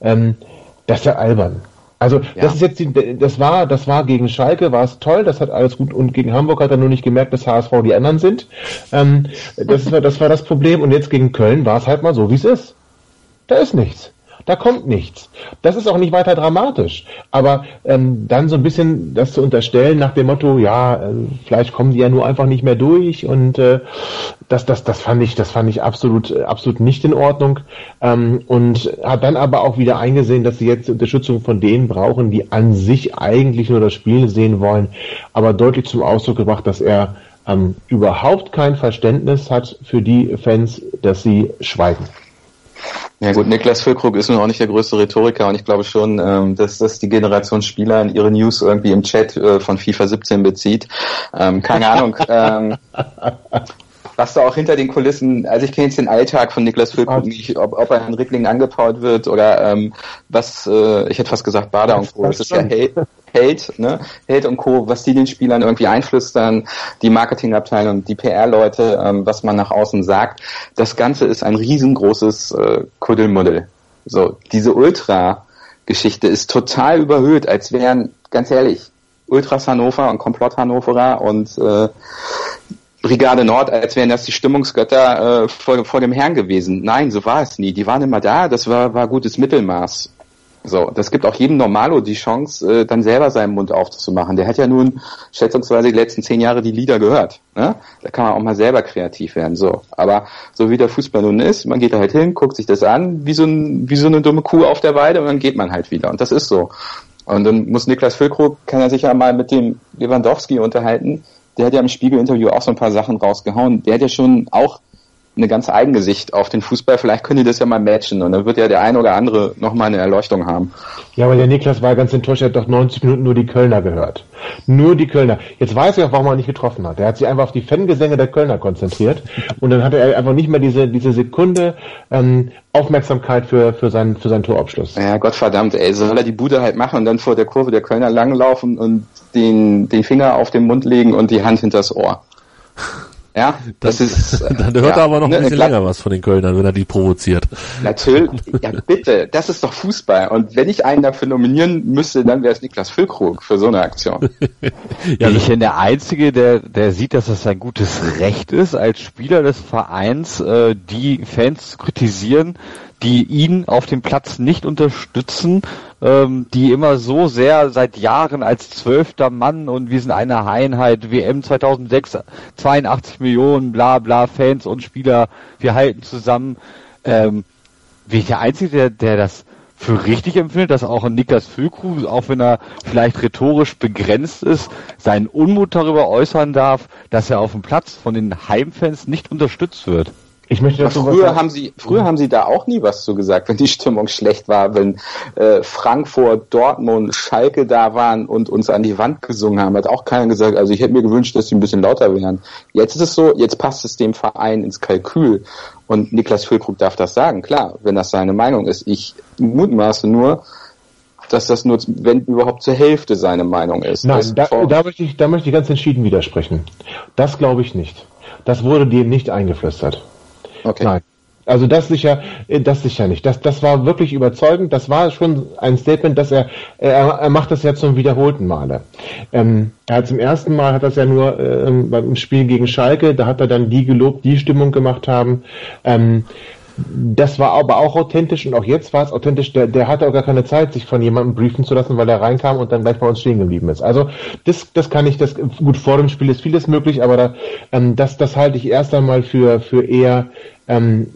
Ähm, das ist ja albern. Also ja. das ist jetzt die, das war das war gegen Schalke war es toll, das hat alles gut und gegen Hamburg hat er nur nicht gemerkt, dass HSV die anderen sind. Ähm, das war das war das Problem und jetzt gegen Köln war es halt mal so wie es ist. Da ist nichts. Da kommt nichts. Das ist auch nicht weiter dramatisch. Aber ähm, dann so ein bisschen das zu unterstellen nach dem Motto, ja, äh, vielleicht kommen die ja nur einfach nicht mehr durch und äh, das, das, das fand ich, das fand ich absolut, äh, absolut nicht in Ordnung. Ähm, und hat dann aber auch wieder eingesehen, dass sie jetzt Unterstützung von denen brauchen, die an sich eigentlich nur das Spiel sehen wollen, aber deutlich zum Ausdruck gebracht, dass er ähm, überhaupt kein Verständnis hat für die Fans, dass sie schweigen. Ja gut, Niklas Füllkrug ist nun auch nicht der größte Rhetoriker und ich glaube schon, ähm, dass das die Generation Spieler in ihre News irgendwie im Chat äh, von FIFA 17 bezieht. Ähm, keine Ahnung. ähm, was da auch hinter den Kulissen, also ich kenne jetzt den Alltag von Niklas Füllkrug nicht, ob, ob er in Ricklingen angepaut wird oder ähm, was, äh, ich hätte fast gesagt Bader und Co. Das ist ja Held, Held, ne? Held und Co., was die den Spielern irgendwie einflüstern, die Marketingabteilung, die PR-Leute, ähm, was man nach außen sagt. Das Ganze ist ein riesengroßes äh, Kuddelmuddel. So, diese Ultra-Geschichte ist total überhöht, als wären, ganz ehrlich, Ultras Hannover und Komplott Hannoverer und äh, Brigade Nord, als wären das die Stimmungsgötter äh, vor, vor dem Herrn gewesen. Nein, so war es nie. Die waren immer da, das war, war gutes Mittelmaß. So, das gibt auch jedem Normalo die Chance, äh, dann selber seinen Mund aufzumachen. Der hat ja nun schätzungsweise die letzten zehn Jahre die Lieder gehört. Ne? Da kann man auch mal selber kreativ werden. So, aber so wie der Fußball nun ist, man geht da halt hin, guckt sich das an, wie so, ein, wie so eine dumme Kuh auf der Weide und dann geht man halt wieder. Und das ist so. Und dann muss Niklas Füllkrug, kann er sich ja mal mit dem Lewandowski unterhalten, der hat ja im Spiegel-Interview auch so ein paar Sachen rausgehauen. Der hat ja schon auch eine ganz eigene Sicht auf den Fußball. Vielleicht können die das ja mal matchen und dann wird ja der ein oder andere nochmal eine Erleuchtung haben. Ja, aber der Niklas war ganz enttäuscht, er hat doch 90 Minuten nur die Kölner gehört. Nur die Kölner. Jetzt weiß ich auch, warum er nicht getroffen hat. Er hat sich einfach auf die Fangesänge der Kölner konzentriert und dann hatte er einfach nicht mehr diese, diese Sekunde ähm, Aufmerksamkeit für, für, seinen, für seinen Torabschluss. Ja, Gottverdammt, ey, soll er die Bude halt machen und dann vor der Kurve der Kölner langlaufen und den, den Finger auf den Mund legen und die Hand hinters Ohr. Ja, das dann, ist. Äh, dann hört ja, er aber noch ne, ein bisschen klar, länger was von den Kölnern, wenn er die provoziert. Natürlich, ja bitte, das ist doch Fußball. Und wenn ich einen dafür nominieren müsste, dann wäre es Niklas Füllkrug für so eine Aktion. ja, ich bin der Einzige, der, der sieht, dass es ein gutes Recht ist, als Spieler des Vereins äh, die Fans zu kritisieren, die ihn auf dem Platz nicht unterstützen, ähm, die immer so sehr seit Jahren als zwölfter Mann und wir sind eine Einheit, WM 2006, 82 Millionen, bla bla, Fans und Spieler, wir halten zusammen. Ähm, bin ich der Einzige, der, der das für richtig empfindet, dass auch ein Niklas Füllkrug, auch wenn er vielleicht rhetorisch begrenzt ist, seinen Unmut darüber äußern darf, dass er auf dem Platz von den Heimfans nicht unterstützt wird. Ich möchte dazu früher haben sie früher haben sie da auch nie was zu gesagt, wenn die Stimmung schlecht war, wenn äh, Frankfurt, Dortmund, Schalke da waren und uns an die Wand gesungen haben, hat auch keiner gesagt. Also ich hätte mir gewünscht, dass sie ein bisschen lauter wären. Jetzt ist es so, jetzt passt es dem Verein ins Kalkül und Niklas Füllkrug darf das sagen, klar, wenn das seine Meinung ist. Ich mutmaße nur, dass das nur, wenn überhaupt zur Hälfte seine Meinung ist. Nein, da, da, möchte ich, da möchte ich ganz entschieden widersprechen. Das glaube ich nicht. Das wurde dir nicht eingeflüstert. Okay. Nein. Also das sicher, das sicher nicht. Das, das war wirklich überzeugend. Das war schon ein Statement, dass er, er, er macht das ja zum wiederholten Male. Ähm, er hat zum ersten Mal hat das ja nur ähm, beim Spiel gegen Schalke, da hat er dann die gelobt, die Stimmung gemacht haben. Ähm, das war aber auch authentisch und auch jetzt war es authentisch. Der, der hatte auch gar keine Zeit, sich von jemandem briefen zu lassen, weil er reinkam und dann gleich bei uns stehen geblieben ist. Also das, das kann ich, das gut vor dem Spiel ist vieles möglich, aber da, ähm, das, das halte ich erst einmal für für eher ähm,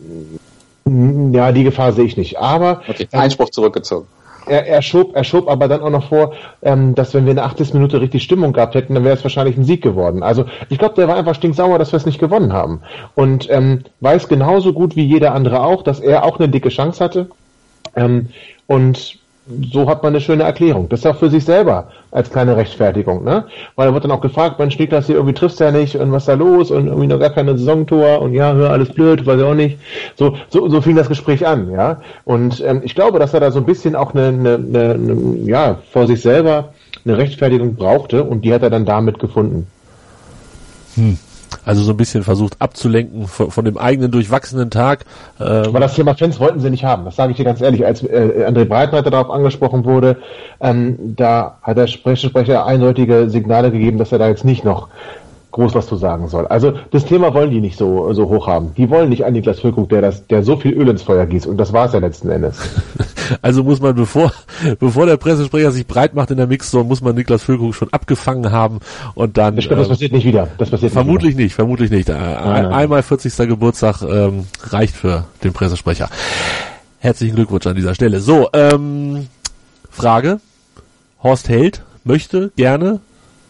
ja die Gefahr sehe ich nicht. Aber okay, Einspruch zurückgezogen er, er, schob, er schob aber dann auch noch vor, ähm, dass wenn wir in der 80. Minute richtig Stimmung gehabt hätten, dann wäre es wahrscheinlich ein Sieg geworden. Also ich glaube, der war einfach stinksauer, dass wir es nicht gewonnen haben. Und ähm, weiß genauso gut wie jeder andere auch, dass er auch eine dicke Chance hatte. Ähm, und so hat man eine schöne Erklärung. Das ist auch für sich selber als kleine Rechtfertigung, ne? Weil er wird dann auch gefragt, Mensch, Niklas, hier irgendwie triffst du ja nicht und was ist da los und irgendwie noch gar keine Saisontor und ja, hör, alles blöd, weiß ich auch nicht. So, so, so fing das Gespräch an, ja. Und ähm, ich glaube, dass er da so ein bisschen auch eine, eine, eine, eine ja, vor sich selber eine Rechtfertigung brauchte und die hat er dann damit gefunden. Hm. Also so ein bisschen versucht abzulenken von, von dem eigenen durchwachsenen Tag. Ähm. Aber das Thema Fans wollten sie nicht haben. Das sage ich dir ganz ehrlich. Als äh, André Breitneiter darauf angesprochen wurde, ähm, da hat der Sprecher eindeutige Signale gegeben, dass er da jetzt nicht noch groß was zu sagen soll. Also das Thema wollen die nicht so, so hoch haben. Die wollen nicht an Niklas Füllkrug, der das, der so viel Öl ins Feuer gießt. Und das war es ja letzten Endes. Also muss man, bevor, bevor der Pressesprecher sich breit macht in der Mixzone, muss man Niklas Füllkrug schon abgefangen haben und dann. Ich glaube, das äh, passiert nicht wieder. Das passiert vermutlich nicht, nicht, vermutlich nicht. Nein, nein. Einmal 40. Geburtstag ähm, reicht für den Pressesprecher. Herzlichen Glückwunsch an dieser Stelle. So, ähm, Frage. Horst Held möchte gerne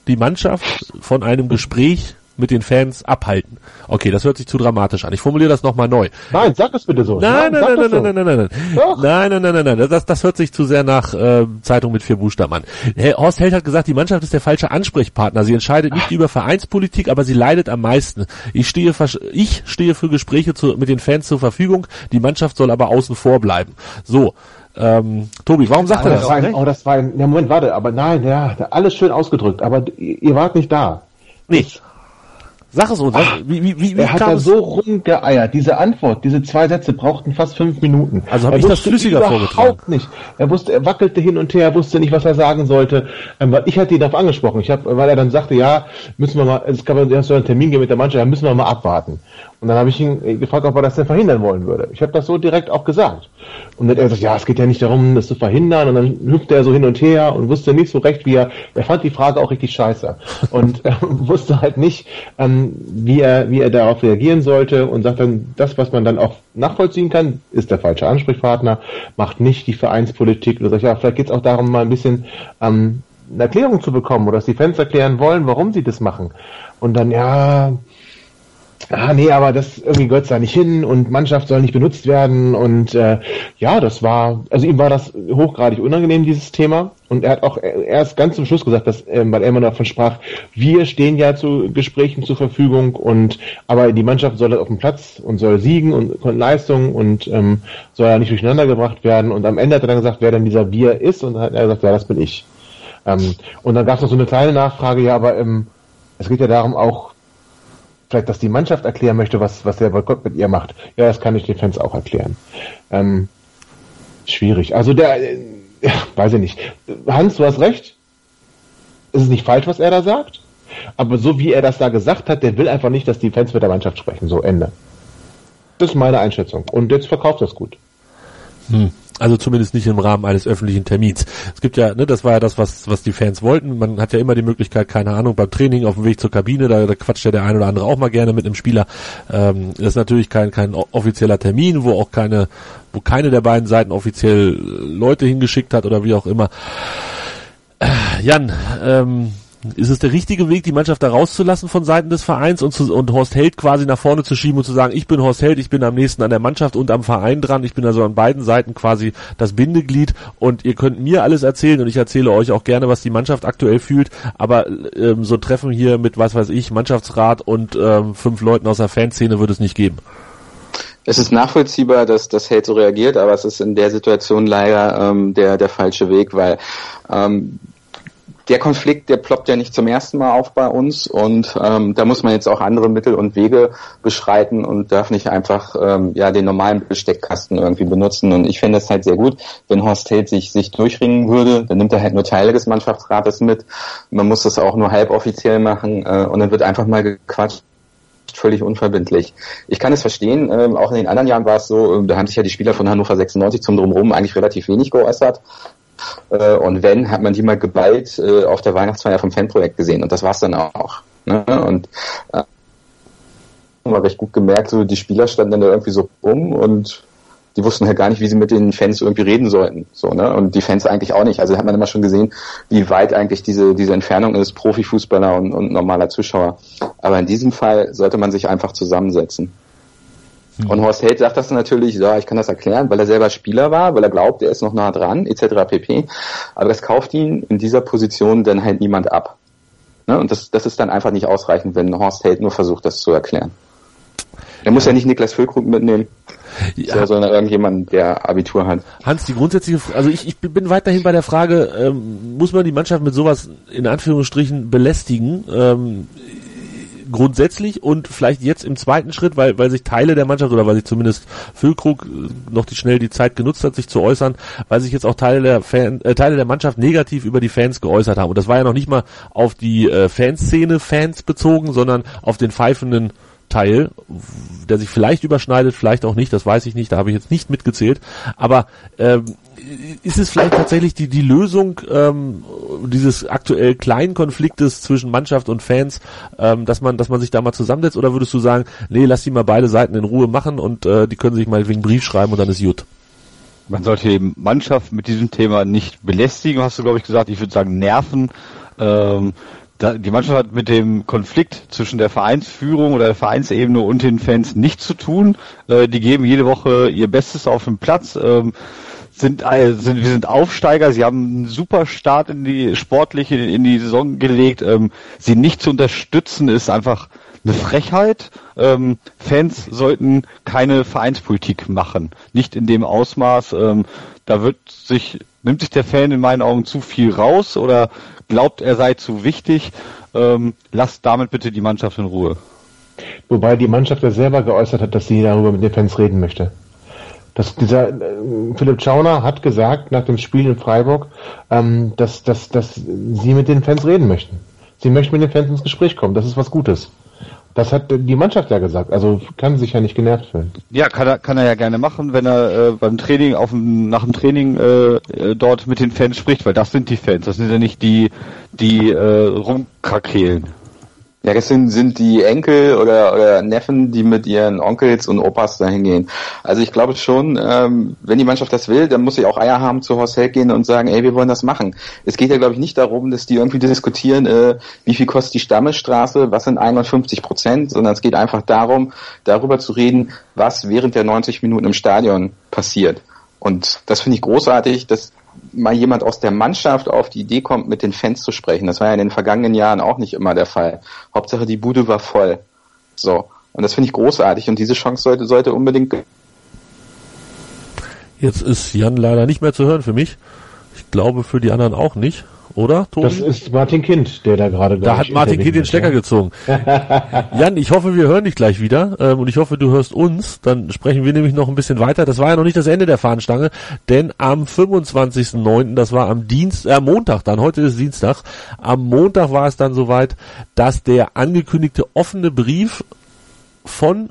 die Mannschaft von einem Gespräch mit den Fans abhalten. Okay, das hört sich zu dramatisch an. Ich formuliere das nochmal neu. Nein, sag es bitte so. Nein, nein, nein, nein, nein, nein, nein, nein, nein. Nein, nein, nein, nein, nein. Das, das hört sich zu sehr nach äh, Zeitung mit vier Buchstaben an. Herr Horst Held hat gesagt, die Mannschaft ist der falsche Ansprechpartner. Sie entscheidet nicht über Vereinspolitik, aber sie leidet am meisten. Ich stehe, ich stehe für Gespräche zu, mit den Fans zur Verfügung. Die Mannschaft soll aber außen vor bleiben. So. Ähm, Tobi, warum sagt oh, er das? Ein, oh, das war ein, ja, Moment, warte, aber nein, ja, alles schön ausgedrückt, aber ihr wart nicht da. Nicht. Sag es uns. Ach, wie, wie, wie, er hat da so rumgeeiert. Diese Antwort, diese zwei Sätze brauchten fast fünf Minuten. Also habe ich das flüssiger vorgetragen? Überhaupt nicht. Er wusste, er wackelte hin und her, wusste nicht, was er sagen sollte. Ähm, ich hatte ihn darauf angesprochen. Ich hab, weil er dann sagte, ja, müssen wir mal, es man, soll einen Termin geben mit der Mannschaft, ja, müssen wir mal abwarten. Und dann habe ich ihn gefragt, ob er das denn verhindern wollen würde. Ich habe das so direkt auch gesagt. Und dann hat er gesagt, ja, es geht ja nicht darum, das zu verhindern. Und dann hüpfte er so hin und her und wusste nicht so recht, wie er, er fand die Frage auch richtig scheiße. Und er wusste halt nicht, ähm, wie er, wie er darauf reagieren sollte und sagt dann, das, was man dann auch nachvollziehen kann, ist der falsche Ansprechpartner, macht nicht die Vereinspolitik. Und sagt, ja, vielleicht geht es auch darum, mal ein bisschen, ähm, eine Erklärung zu bekommen oder dass die Fans erklären wollen, warum sie das machen. Und dann, ja, ah nee, aber das irgendwie gehört da nicht hin und Mannschaft soll nicht benutzt werden und äh, ja, das war, also ihm war das hochgradig unangenehm, dieses Thema und er hat auch erst ganz zum Schluss gesagt, dass, äh, weil er immer davon sprach, wir stehen ja zu Gesprächen zur Verfügung und aber die Mannschaft soll auf dem Platz und soll siegen und Leistung und ähm, soll ja nicht durcheinander gebracht werden und am Ende hat er dann gesagt, wer denn dieser Wir ist und hat er gesagt, ja, das bin ich. Ähm, und dann gab es noch so eine kleine Nachfrage, ja, aber ähm, es geht ja darum auch vielleicht, dass die Mannschaft erklären möchte, was, was der Boykott mit ihr macht. Ja, das kann ich den Fans auch erklären. Ähm, schwierig. Also der, äh, weiß ich nicht. Hans, du hast recht. Es ist nicht falsch, was er da sagt. Aber so wie er das da gesagt hat, der will einfach nicht, dass die Fans mit der Mannschaft sprechen. So, Ende. Das ist meine Einschätzung. Und jetzt verkauft das gut. Hm. Also zumindest nicht im Rahmen eines öffentlichen Termins. Es gibt ja, ne, das war ja das, was, was die Fans wollten. Man hat ja immer die Möglichkeit, keine Ahnung, beim Training auf dem Weg zur Kabine, da, da quatscht ja der ein oder andere auch mal gerne mit einem Spieler. Ähm, das ist natürlich kein, kein offizieller Termin, wo auch keine, wo keine der beiden Seiten offiziell Leute hingeschickt hat oder wie auch immer. Äh, Jan, ähm, ist es der richtige Weg, die Mannschaft da rauszulassen von Seiten des Vereins und, zu, und Horst Held quasi nach vorne zu schieben und zu sagen, ich bin Horst Held, ich bin am nächsten an der Mannschaft und am Verein dran, ich bin also an beiden Seiten quasi das Bindeglied und ihr könnt mir alles erzählen und ich erzähle euch auch gerne, was die Mannschaft aktuell fühlt, aber ähm, so Treffen hier mit, was weiß ich, Mannschaftsrat und ähm, fünf Leuten aus der Fanszene würde es nicht geben. Es ist nachvollziehbar, dass das Held so reagiert, aber es ist in der Situation leider ähm, der, der falsche Weg, weil ähm, der Konflikt, der ploppt ja nicht zum ersten Mal auf bei uns und ähm, da muss man jetzt auch andere Mittel und Wege beschreiten und darf nicht einfach ähm, ja den normalen Besteckkasten irgendwie benutzen. Und ich finde es halt sehr gut, wenn Horst Held sich, sich durchringen würde, dann nimmt er halt nur Teile des Mannschaftsrates mit. Man muss das auch nur halboffiziell machen äh, und dann wird einfach mal gequatscht völlig unverbindlich. Ich kann es verstehen, ähm, auch in den anderen Jahren war es so, äh, da haben sich ja die Spieler von Hannover 96 zum Drumherum eigentlich relativ wenig geäußert. Äh, und wenn, hat man die mal geballt äh, auf der Weihnachtsfeier vom Fanprojekt gesehen. Und das war's dann auch. Ne? Und äh, war recht gut gemerkt, so die Spieler standen dann da irgendwie so rum und die wussten halt gar nicht, wie sie mit den Fans irgendwie reden sollten. So, ne? Und die Fans eigentlich auch nicht. Also hat man immer schon gesehen, wie weit eigentlich diese, diese Entfernung ist, Profifußballer und, und normaler Zuschauer. Aber in diesem Fall sollte man sich einfach zusammensetzen. Mhm. Und Horst Held sagt das natürlich, ja, ich kann das erklären, weil er selber Spieler war, weil er glaubt, er ist noch nah dran, etc. pp. Aber das kauft ihn in dieser Position dann halt niemand ab. Ne? Und das, das ist dann einfach nicht ausreichend, wenn Horst Held nur versucht, das zu erklären. Er muss ja nicht Niklas Füllkrug mitnehmen, ja. sondern irgendjemand, der Abitur hat. Hans, die grundsätzliche, also ich, ich bin weiterhin bei der Frage, ähm, muss man die Mannschaft mit sowas in Anführungsstrichen belästigen? Ähm, grundsätzlich und vielleicht jetzt im zweiten Schritt, weil, weil sich Teile der Mannschaft oder weil sich zumindest Füllkrug äh, noch die schnell die Zeit genutzt hat, sich zu äußern, weil sich jetzt auch Teile der Fan, äh, Teile der Mannschaft negativ über die Fans geäußert haben. Und das war ja noch nicht mal auf die äh, Fanszene Fans bezogen, sondern auf den pfeifenden Teil, der sich vielleicht überschneidet, vielleicht auch nicht, das weiß ich nicht, da habe ich jetzt nicht mitgezählt. Aber ähm, ist es vielleicht tatsächlich die, die Lösung ähm, dieses aktuell kleinen Konfliktes zwischen Mannschaft und Fans, ähm, dass man, dass man sich da mal zusammensetzt, oder würdest du sagen, nee, lass die mal beide Seiten in Ruhe machen und äh, die können sich mal wegen Brief schreiben und dann ist gut? Man sollte die Mannschaft mit diesem Thema nicht belästigen, hast du glaube ich gesagt. Ich würde sagen nerven. Ähm, da, die Mannschaft hat mit dem Konflikt zwischen der Vereinsführung oder der Vereinsebene und den Fans nichts zu tun. Äh, die geben jede Woche ihr Bestes auf den Platz. Ähm, sind, äh, sind, wir sind Aufsteiger, sie haben einen super Start in die sportliche, in die Saison gelegt. Ähm, sie nicht zu unterstützen ist einfach eine Frechheit. Ähm, Fans sollten keine Vereinspolitik machen. Nicht in dem Ausmaß. Ähm, da wird sich, nimmt sich der Fan in meinen Augen zu viel raus oder glaubt, er sei zu wichtig. Ähm, lasst damit bitte die Mannschaft in Ruhe. Wobei die Mannschaft ja selber geäußert hat, dass sie darüber mit den Fans reden möchte. Das, dieser äh, Philipp Schauner hat gesagt nach dem Spiel in Freiburg, ähm, dass, dass, dass sie mit den Fans reden möchten. Sie möchten mit den Fans ins Gespräch kommen. Das ist was Gutes. Das hat die Mannschaft ja gesagt. Also kann sich ja nicht genervt fühlen. Ja, kann er, kann er ja gerne machen, wenn er äh, beim Training auf dem, nach dem Training äh, äh dort mit den Fans spricht, weil das sind die Fans. Das sind ja nicht die, die äh, rumkrakehlen. Ja, das sind, sind die Enkel oder, oder Neffen, die mit ihren Onkels und Opas dahin gehen. Also ich glaube schon, ähm, wenn die Mannschaft das will, dann muss sie auch Eier haben zu Horst gehen und sagen, ey, wir wollen das machen. Es geht ja, glaube ich, nicht darum, dass die irgendwie diskutieren, äh, wie viel kostet die Stammesstraße, was sind 51 Prozent, sondern es geht einfach darum, darüber zu reden, was während der 90 Minuten im Stadion passiert. Und das finde ich großartig, dass mal jemand aus der Mannschaft auf die Idee kommt, mit den Fans zu sprechen. Das war ja in den vergangenen Jahren auch nicht immer der Fall. Hauptsache die Bude war voll. So. Und das finde ich großartig und diese Chance sollte, sollte unbedingt. Jetzt ist Jan leider nicht mehr zu hören für mich. Ich glaube für die anderen auch nicht. Oder? Tobi? Das ist Martin Kind, der da gerade. Da hat Martin Kind den Stecker gezogen. Jan, ich hoffe, wir hören dich gleich wieder ähm, und ich hoffe, du hörst uns. Dann sprechen wir nämlich noch ein bisschen weiter. Das war ja noch nicht das Ende der Fahnenstange, denn am 25.09., das war am Dienst, äh, Montag dann, heute ist Dienstag, am Montag war es dann soweit, dass der angekündigte offene Brief von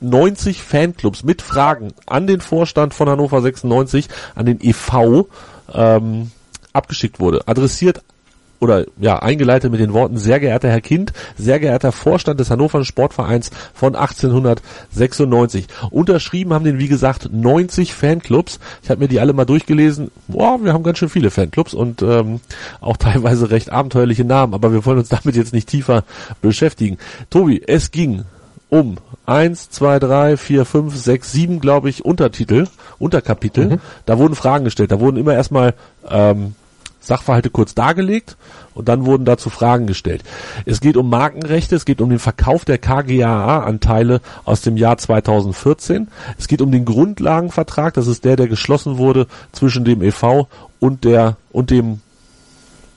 90 Fanclubs mit Fragen an den Vorstand von Hannover 96, an den EV, ähm, abgeschickt wurde. Adressiert oder ja, eingeleitet mit den Worten, sehr geehrter Herr Kind, sehr geehrter Vorstand des Hannover Sportvereins von 1896. Unterschrieben haben den, wie gesagt, 90 Fanclubs. Ich habe mir die alle mal durchgelesen. Boah, wir haben ganz schön viele Fanclubs und ähm, auch teilweise recht abenteuerliche Namen, aber wir wollen uns damit jetzt nicht tiefer beschäftigen. Tobi, es ging um eins, zwei, drei, vier, fünf, sechs, sieben, glaube ich, Untertitel, Unterkapitel. Mhm. Da wurden Fragen gestellt. Da wurden immer erstmal ähm, Sachverhalte kurz dargelegt und dann wurden dazu Fragen gestellt. Es geht um Markenrechte, es geht um den Verkauf der KGAA-Anteile aus dem Jahr 2014. Es geht um den Grundlagenvertrag, das ist der, der geschlossen wurde zwischen dem EV und der und dem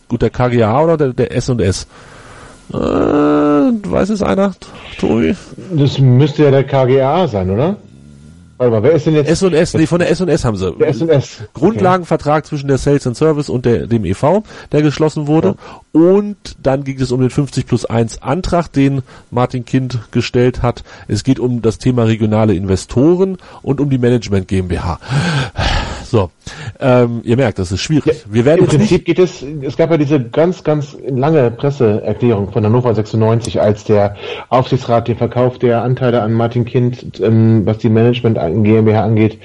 gut der KGA oder der, der S&S. Äh, weiß es einer, Tobi? Das müsste ja der KGA sein, oder? Warte mal, wer ist denn jetzt? S&S, nee, von der S&S haben sie. Der S&S. Grundlagenvertrag okay. zwischen der Sales and Service und der, dem EV, der geschlossen wurde. Ja. Und dann ging es um den 50 plus 1 Antrag, den Martin Kind gestellt hat. Es geht um das Thema regionale Investoren und um die Management GmbH. So, ähm, ihr merkt, das ist schwierig. Wir werden Im Prinzip geht es, es gab ja diese ganz, ganz lange Presseerklärung von Hannover 96, als der Aufsichtsrat den Verkauf der Anteile an Martin Kind, ähm, was die Management GmbH angeht,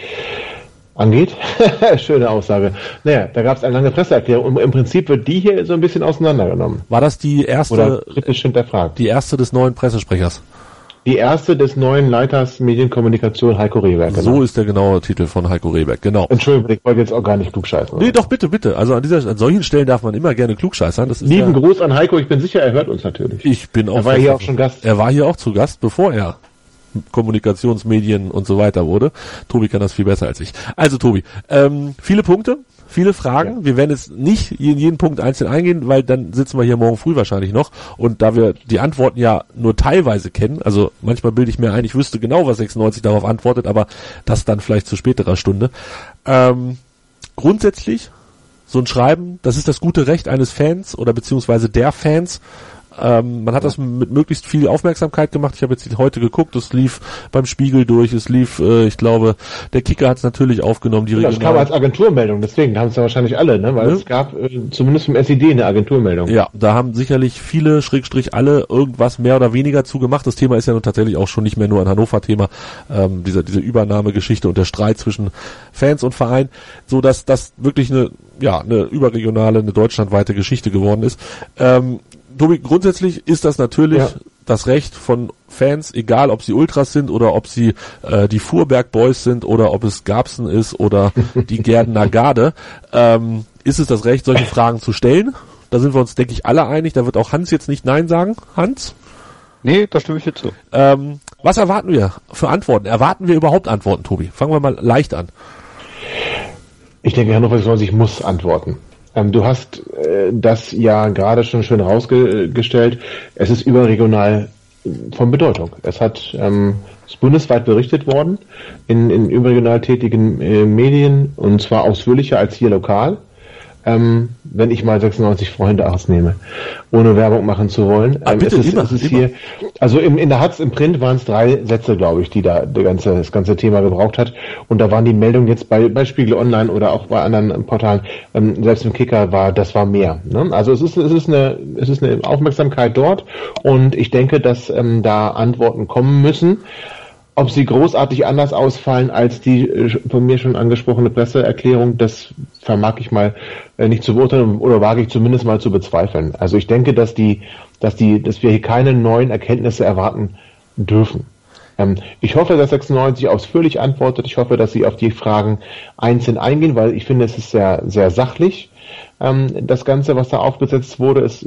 angeht. Schöne Aussage. Naja, da gab es eine lange Presseerklärung und im Prinzip wird die hier so ein bisschen auseinandergenommen. War das die erste, Oder kritisch hinterfragt? Die erste des neuen Pressesprechers? Die erste des neuen Leiters Medienkommunikation Heiko Rehberg. Genau. So ist der genaue Titel von Heiko Rehberg, genau. Entschuldigung, ich wollte jetzt auch gar nicht klugscheißen. Nee, doch, bitte, bitte. Also an dieser, an solchen Stellen darf man immer gerne klugscheißern. Das ist Lieben ja, Gruß an Heiko, ich bin sicher, er hört uns natürlich. Ich bin auch. Er war hier auch schon Gast. Er war hier auch zu Gast, bevor er Kommunikationsmedien und so weiter wurde. Tobi kann das viel besser als ich. Also Tobi, ähm, viele Punkte, viele Fragen. Ja. Wir werden jetzt nicht in jeden Punkt einzeln eingehen, weil dann sitzen wir hier morgen früh wahrscheinlich noch. Und da wir die Antworten ja nur teilweise kennen, also manchmal bilde ich mir ein, ich wüsste genau, was 96 darauf antwortet, aber das dann vielleicht zu späterer Stunde. Ähm, grundsätzlich so ein Schreiben, das ist das gute Recht eines Fans oder beziehungsweise der Fans, ähm, man hat das mit möglichst viel Aufmerksamkeit gemacht. Ich habe jetzt heute geguckt, es lief beim Spiegel durch, es lief, äh, ich glaube, der Kicker hat es natürlich aufgenommen. Die ja, das kam als Agenturmeldung, deswegen haben es ja wahrscheinlich alle, ne? weil ja. es gab äh, zumindest im SED eine Agenturmeldung. Ja, da haben sicherlich viele, Schrägstrich alle, irgendwas mehr oder weniger zugemacht. Das Thema ist ja nun tatsächlich auch schon nicht mehr nur ein Hannover-Thema, ähm, diese, diese Übernahmegeschichte und der Streit zwischen Fans und Verein, so dass das wirklich eine ja, eine überregionale, eine deutschlandweite Geschichte geworden ist. Ähm, Tobi, grundsätzlich ist das natürlich ja. das Recht von Fans, egal ob sie Ultras sind oder ob sie äh, die Fuhrberg Boys sind oder ob es Gabsen ist oder die Gerdener Garde, ähm, ist es das Recht, solche Fragen zu stellen. Da sind wir uns, denke ich, alle einig. Da wird auch Hans jetzt nicht Nein sagen. Hans? Nee, da stimme ich jetzt zu. Ähm, was erwarten wir für Antworten? Erwarten wir überhaupt Antworten, Tobi? Fangen wir mal leicht an. Ich denke, Hannover 96 muss antworten. Ähm, du hast äh, das ja gerade schon schön rausgestellt. Es ist überregional von Bedeutung. Es hat ähm, ist bundesweit berichtet worden in, in überregional tätigen äh, Medien und zwar ausführlicher als hier lokal ähm, wenn ich mal 96 Freunde ausnehme, ohne Werbung machen zu wollen. Ah, ähm, bitte, es ist, immer, es ist hier, also im, in der Hatz im Print waren es drei Sätze, glaube ich, die da der ganze, das ganze Thema gebraucht hat. Und da waren die Meldungen jetzt bei, bei Spiegel Online oder auch bei anderen Portalen, ähm, selbst im Kicker war, das war mehr. Ne? Also es ist, es ist eine, es ist eine Aufmerksamkeit dort und ich denke, dass ähm, da Antworten kommen müssen. Ob sie großartig anders ausfallen als die äh, von mir schon angesprochene Presseerklärung, das vermag ich mal äh, nicht zu beurteilen oder wage ich zumindest mal zu bezweifeln. Also ich denke, dass die, dass die, dass wir hier keine neuen Erkenntnisse erwarten dürfen. Ähm, ich hoffe, dass 96 ausführlich antwortet. Ich hoffe, dass sie auf die Fragen einzeln eingehen, weil ich finde, es ist sehr, sehr sachlich. Ähm, das Ganze, was da aufgesetzt wurde, ist,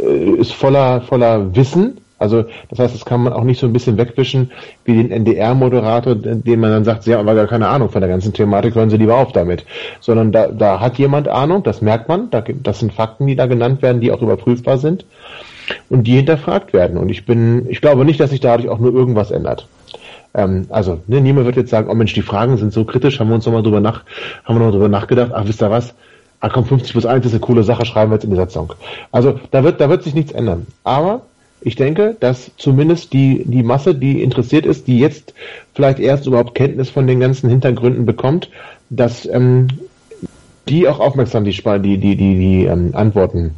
äh, ist voller, voller Wissen Also das heißt, das kann man auch nicht so ein bisschen wegwischen wie den NDR-Moderator, den man dann sagt, sie haben aber gar keine Ahnung von der ganzen Thematik, hören Sie lieber auf damit. Sondern da, da hat jemand Ahnung, das merkt man, da, das sind Fakten, die da genannt werden, die auch überprüfbar sind und die hinterfragt werden. Und ich bin, ich glaube nicht, dass sich dadurch auch nur irgendwas ändert. Ähm, also, ne, niemand wird jetzt sagen, oh Mensch, die Fragen sind so kritisch, haben wir uns nochmal drüber nach, haben wir noch drüber nachgedacht, ach, wisst ihr was? Ah, komm, 50 plus 1 ist eine coole Sache, schreiben wir jetzt in die Satzung. Also, da wird, da wird sich nichts ändern. Aber, ich denke, dass zumindest die, die Masse, die interessiert ist, die jetzt vielleicht erst überhaupt Kenntnis von den ganzen Hintergründen bekommt, dass ähm, die auch aufmerksam die, die, die, die, die ähm, Antworten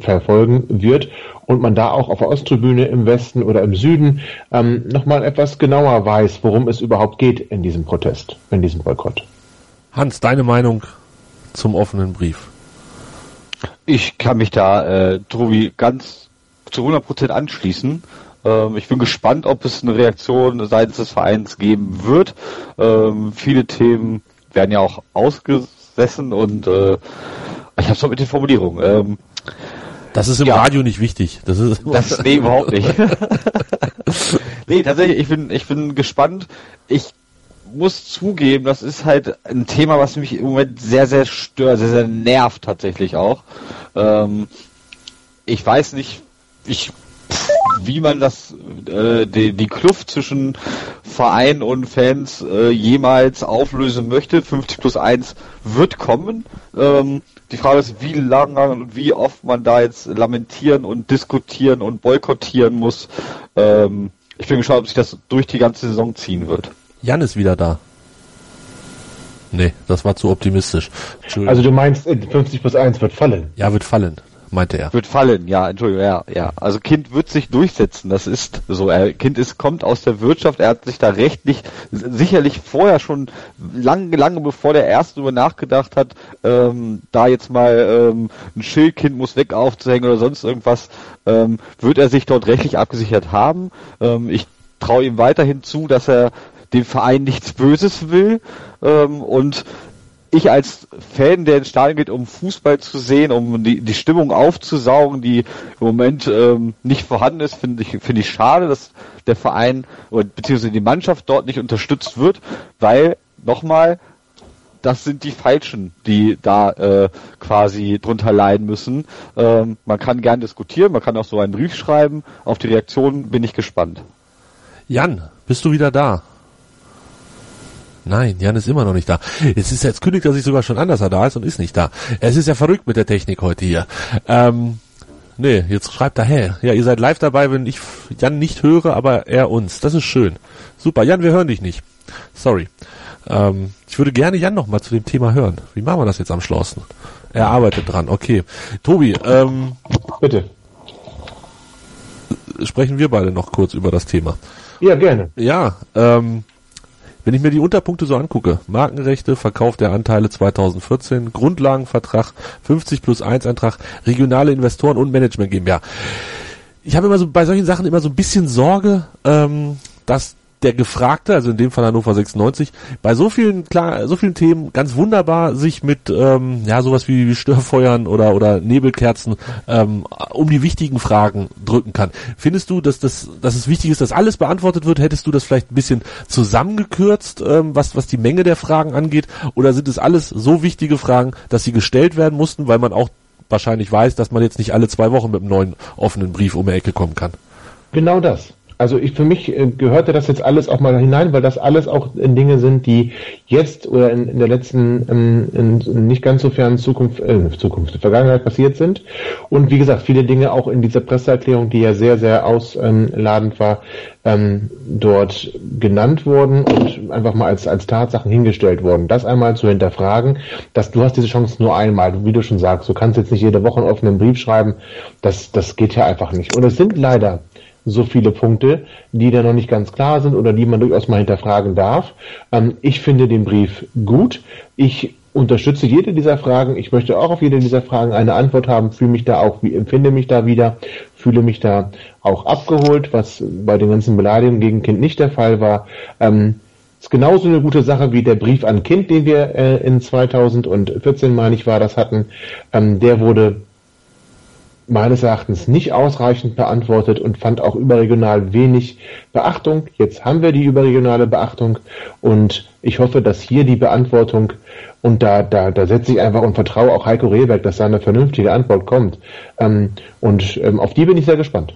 verfolgen wird und man da auch auf der Osttribüne im Westen oder im Süden ähm, nochmal etwas genauer weiß, worum es überhaupt geht in diesem Protest, in diesem Boykott. Hans, deine Meinung zum offenen Brief? Ich kann mich da, äh, Tobi, ganz zu 100% anschließen. Ähm, ich bin gespannt, ob es eine Reaktion seitens des Vereins geben wird. Ähm, viele Themen werden ja auch ausgesessen und äh, ich habe es noch mit den Formulierungen. Ähm, das ist im ja. Radio nicht wichtig. Das ist das nee, überhaupt nicht. nee, tatsächlich, ich bin, ich bin gespannt. Ich muss zugeben, das ist halt ein Thema, was mich im Moment sehr, sehr stört, sehr, sehr nervt tatsächlich auch. Ähm, ich weiß nicht, ich wie man das äh, die, die Kluft zwischen Verein und Fans äh, jemals auflösen möchte. 50 plus 1 wird kommen. Ähm, die Frage ist, wie lange und wie oft man da jetzt lamentieren und diskutieren und boykottieren muss. Ähm, ich bin gespannt, ob sich das durch die ganze Saison ziehen wird. Jan ist wieder da. Nee, das war zu optimistisch. Also du meinst, 50 plus 1 wird fallen? Ja, wird fallen meinte er. Wird fallen, ja, Entschuldigung, ja, ja. Also Kind wird sich durchsetzen, das ist so. Er, kind ist, kommt aus der Wirtschaft, er hat sich da rechtlich sicherlich vorher schon lange, lange bevor der erste darüber nachgedacht hat, ähm, da jetzt mal ähm, ein Schildkind muss weg aufzuhängen oder sonst irgendwas, ähm, wird er sich dort rechtlich abgesichert haben. Ähm, ich traue ihm weiterhin zu, dass er dem Verein nichts Böses will ähm, und ich als Fan, der ins Stadion geht, um Fußball zu sehen, um die, die Stimmung aufzusaugen, die im Moment ähm, nicht vorhanden ist, finde ich, finde ich schade, dass der Verein beziehungsweise die Mannschaft dort nicht unterstützt wird, weil nochmal, das sind die Falschen, die da äh, quasi drunter leiden müssen. Ähm, man kann gern diskutieren, man kann auch so einen Brief schreiben. Auf die Reaktion bin ich gespannt. Jan, bist du wieder da? Nein, Jan ist immer noch nicht da. Es ist jetzt kündigt er sich sogar schon an, dass er da ist und ist nicht da. Es ist ja verrückt mit der Technik heute hier. Ähm, nee, jetzt schreibt er, hä, ja, ihr seid live dabei, wenn ich Jan nicht höre, aber er uns. Das ist schön. Super, Jan, wir hören dich nicht. Sorry. Ähm, ich würde gerne Jan noch mal zu dem Thema hören. Wie machen wir das jetzt am schlausten? Er arbeitet dran, okay. Tobi, ähm, Bitte. Sprechen wir beide noch kurz über das Thema. Ja, gerne. Ja, ähm, wenn ich mir die Unterpunkte so angucke, Markenrechte, Verkauf der Anteile 2014, Grundlagenvertrag, 50 plus 1 Eintrag, regionale Investoren und Management GmbH. Ich habe immer so bei solchen Sachen immer so ein bisschen Sorge, ähm, dass der Gefragte, also in dem Fall Hannover 96, bei so vielen klar, so vielen Themen ganz wunderbar sich mit ähm, ja sowas wie Störfeuern oder oder Nebelkerzen ähm, um die wichtigen Fragen drücken kann. Findest du, dass das dass es wichtig ist, dass alles beantwortet wird? Hättest du das vielleicht ein bisschen zusammengekürzt, ähm, was was die Menge der Fragen angeht, oder sind es alles so wichtige Fragen, dass sie gestellt werden mussten, weil man auch wahrscheinlich weiß, dass man jetzt nicht alle zwei Wochen mit einem neuen offenen Brief um die Ecke kommen kann? Genau das. Also ich, für mich äh, gehörte das jetzt alles auch mal hinein, weil das alles auch Dinge sind, die jetzt oder in, in der letzten, ähm, in, in nicht ganz so fernen Zukunft, äh, Zukunft, Vergangenheit passiert sind. Und wie gesagt, viele Dinge auch in dieser Presseerklärung, die ja sehr, sehr ausladend war, ähm, dort genannt wurden und einfach mal als, als Tatsachen hingestellt wurden. Das einmal zu hinterfragen, dass du hast diese Chance nur einmal, wie du schon sagst, du kannst jetzt nicht jede Woche einen offenen Brief schreiben, das, das geht ja einfach nicht. Und es sind leider so viele Punkte, die da noch nicht ganz klar sind oder die man durchaus mal hinterfragen darf. Ähm, ich finde den Brief gut. Ich unterstütze jede dieser Fragen. Ich möchte auch auf jede dieser Fragen eine Antwort haben, fühle mich da auch, wie empfinde mich da wieder, fühle mich da auch abgeholt, was bei den ganzen Beleidigungen gegen Kind nicht der Fall war. Ähm, ist genauso eine gute Sache wie der Brief an Kind, den wir äh, in 2014, meine ich, war das hatten. Ähm, der wurde meines Erachtens nicht ausreichend beantwortet und fand auch überregional wenig Beachtung. Jetzt haben wir die überregionale Beachtung und ich hoffe, dass hier die Beantwortung und da, da, da setze ich einfach und vertraue auch Heiko Rehberg, dass da eine vernünftige Antwort kommt. Ähm, und ähm, auf die bin ich sehr gespannt.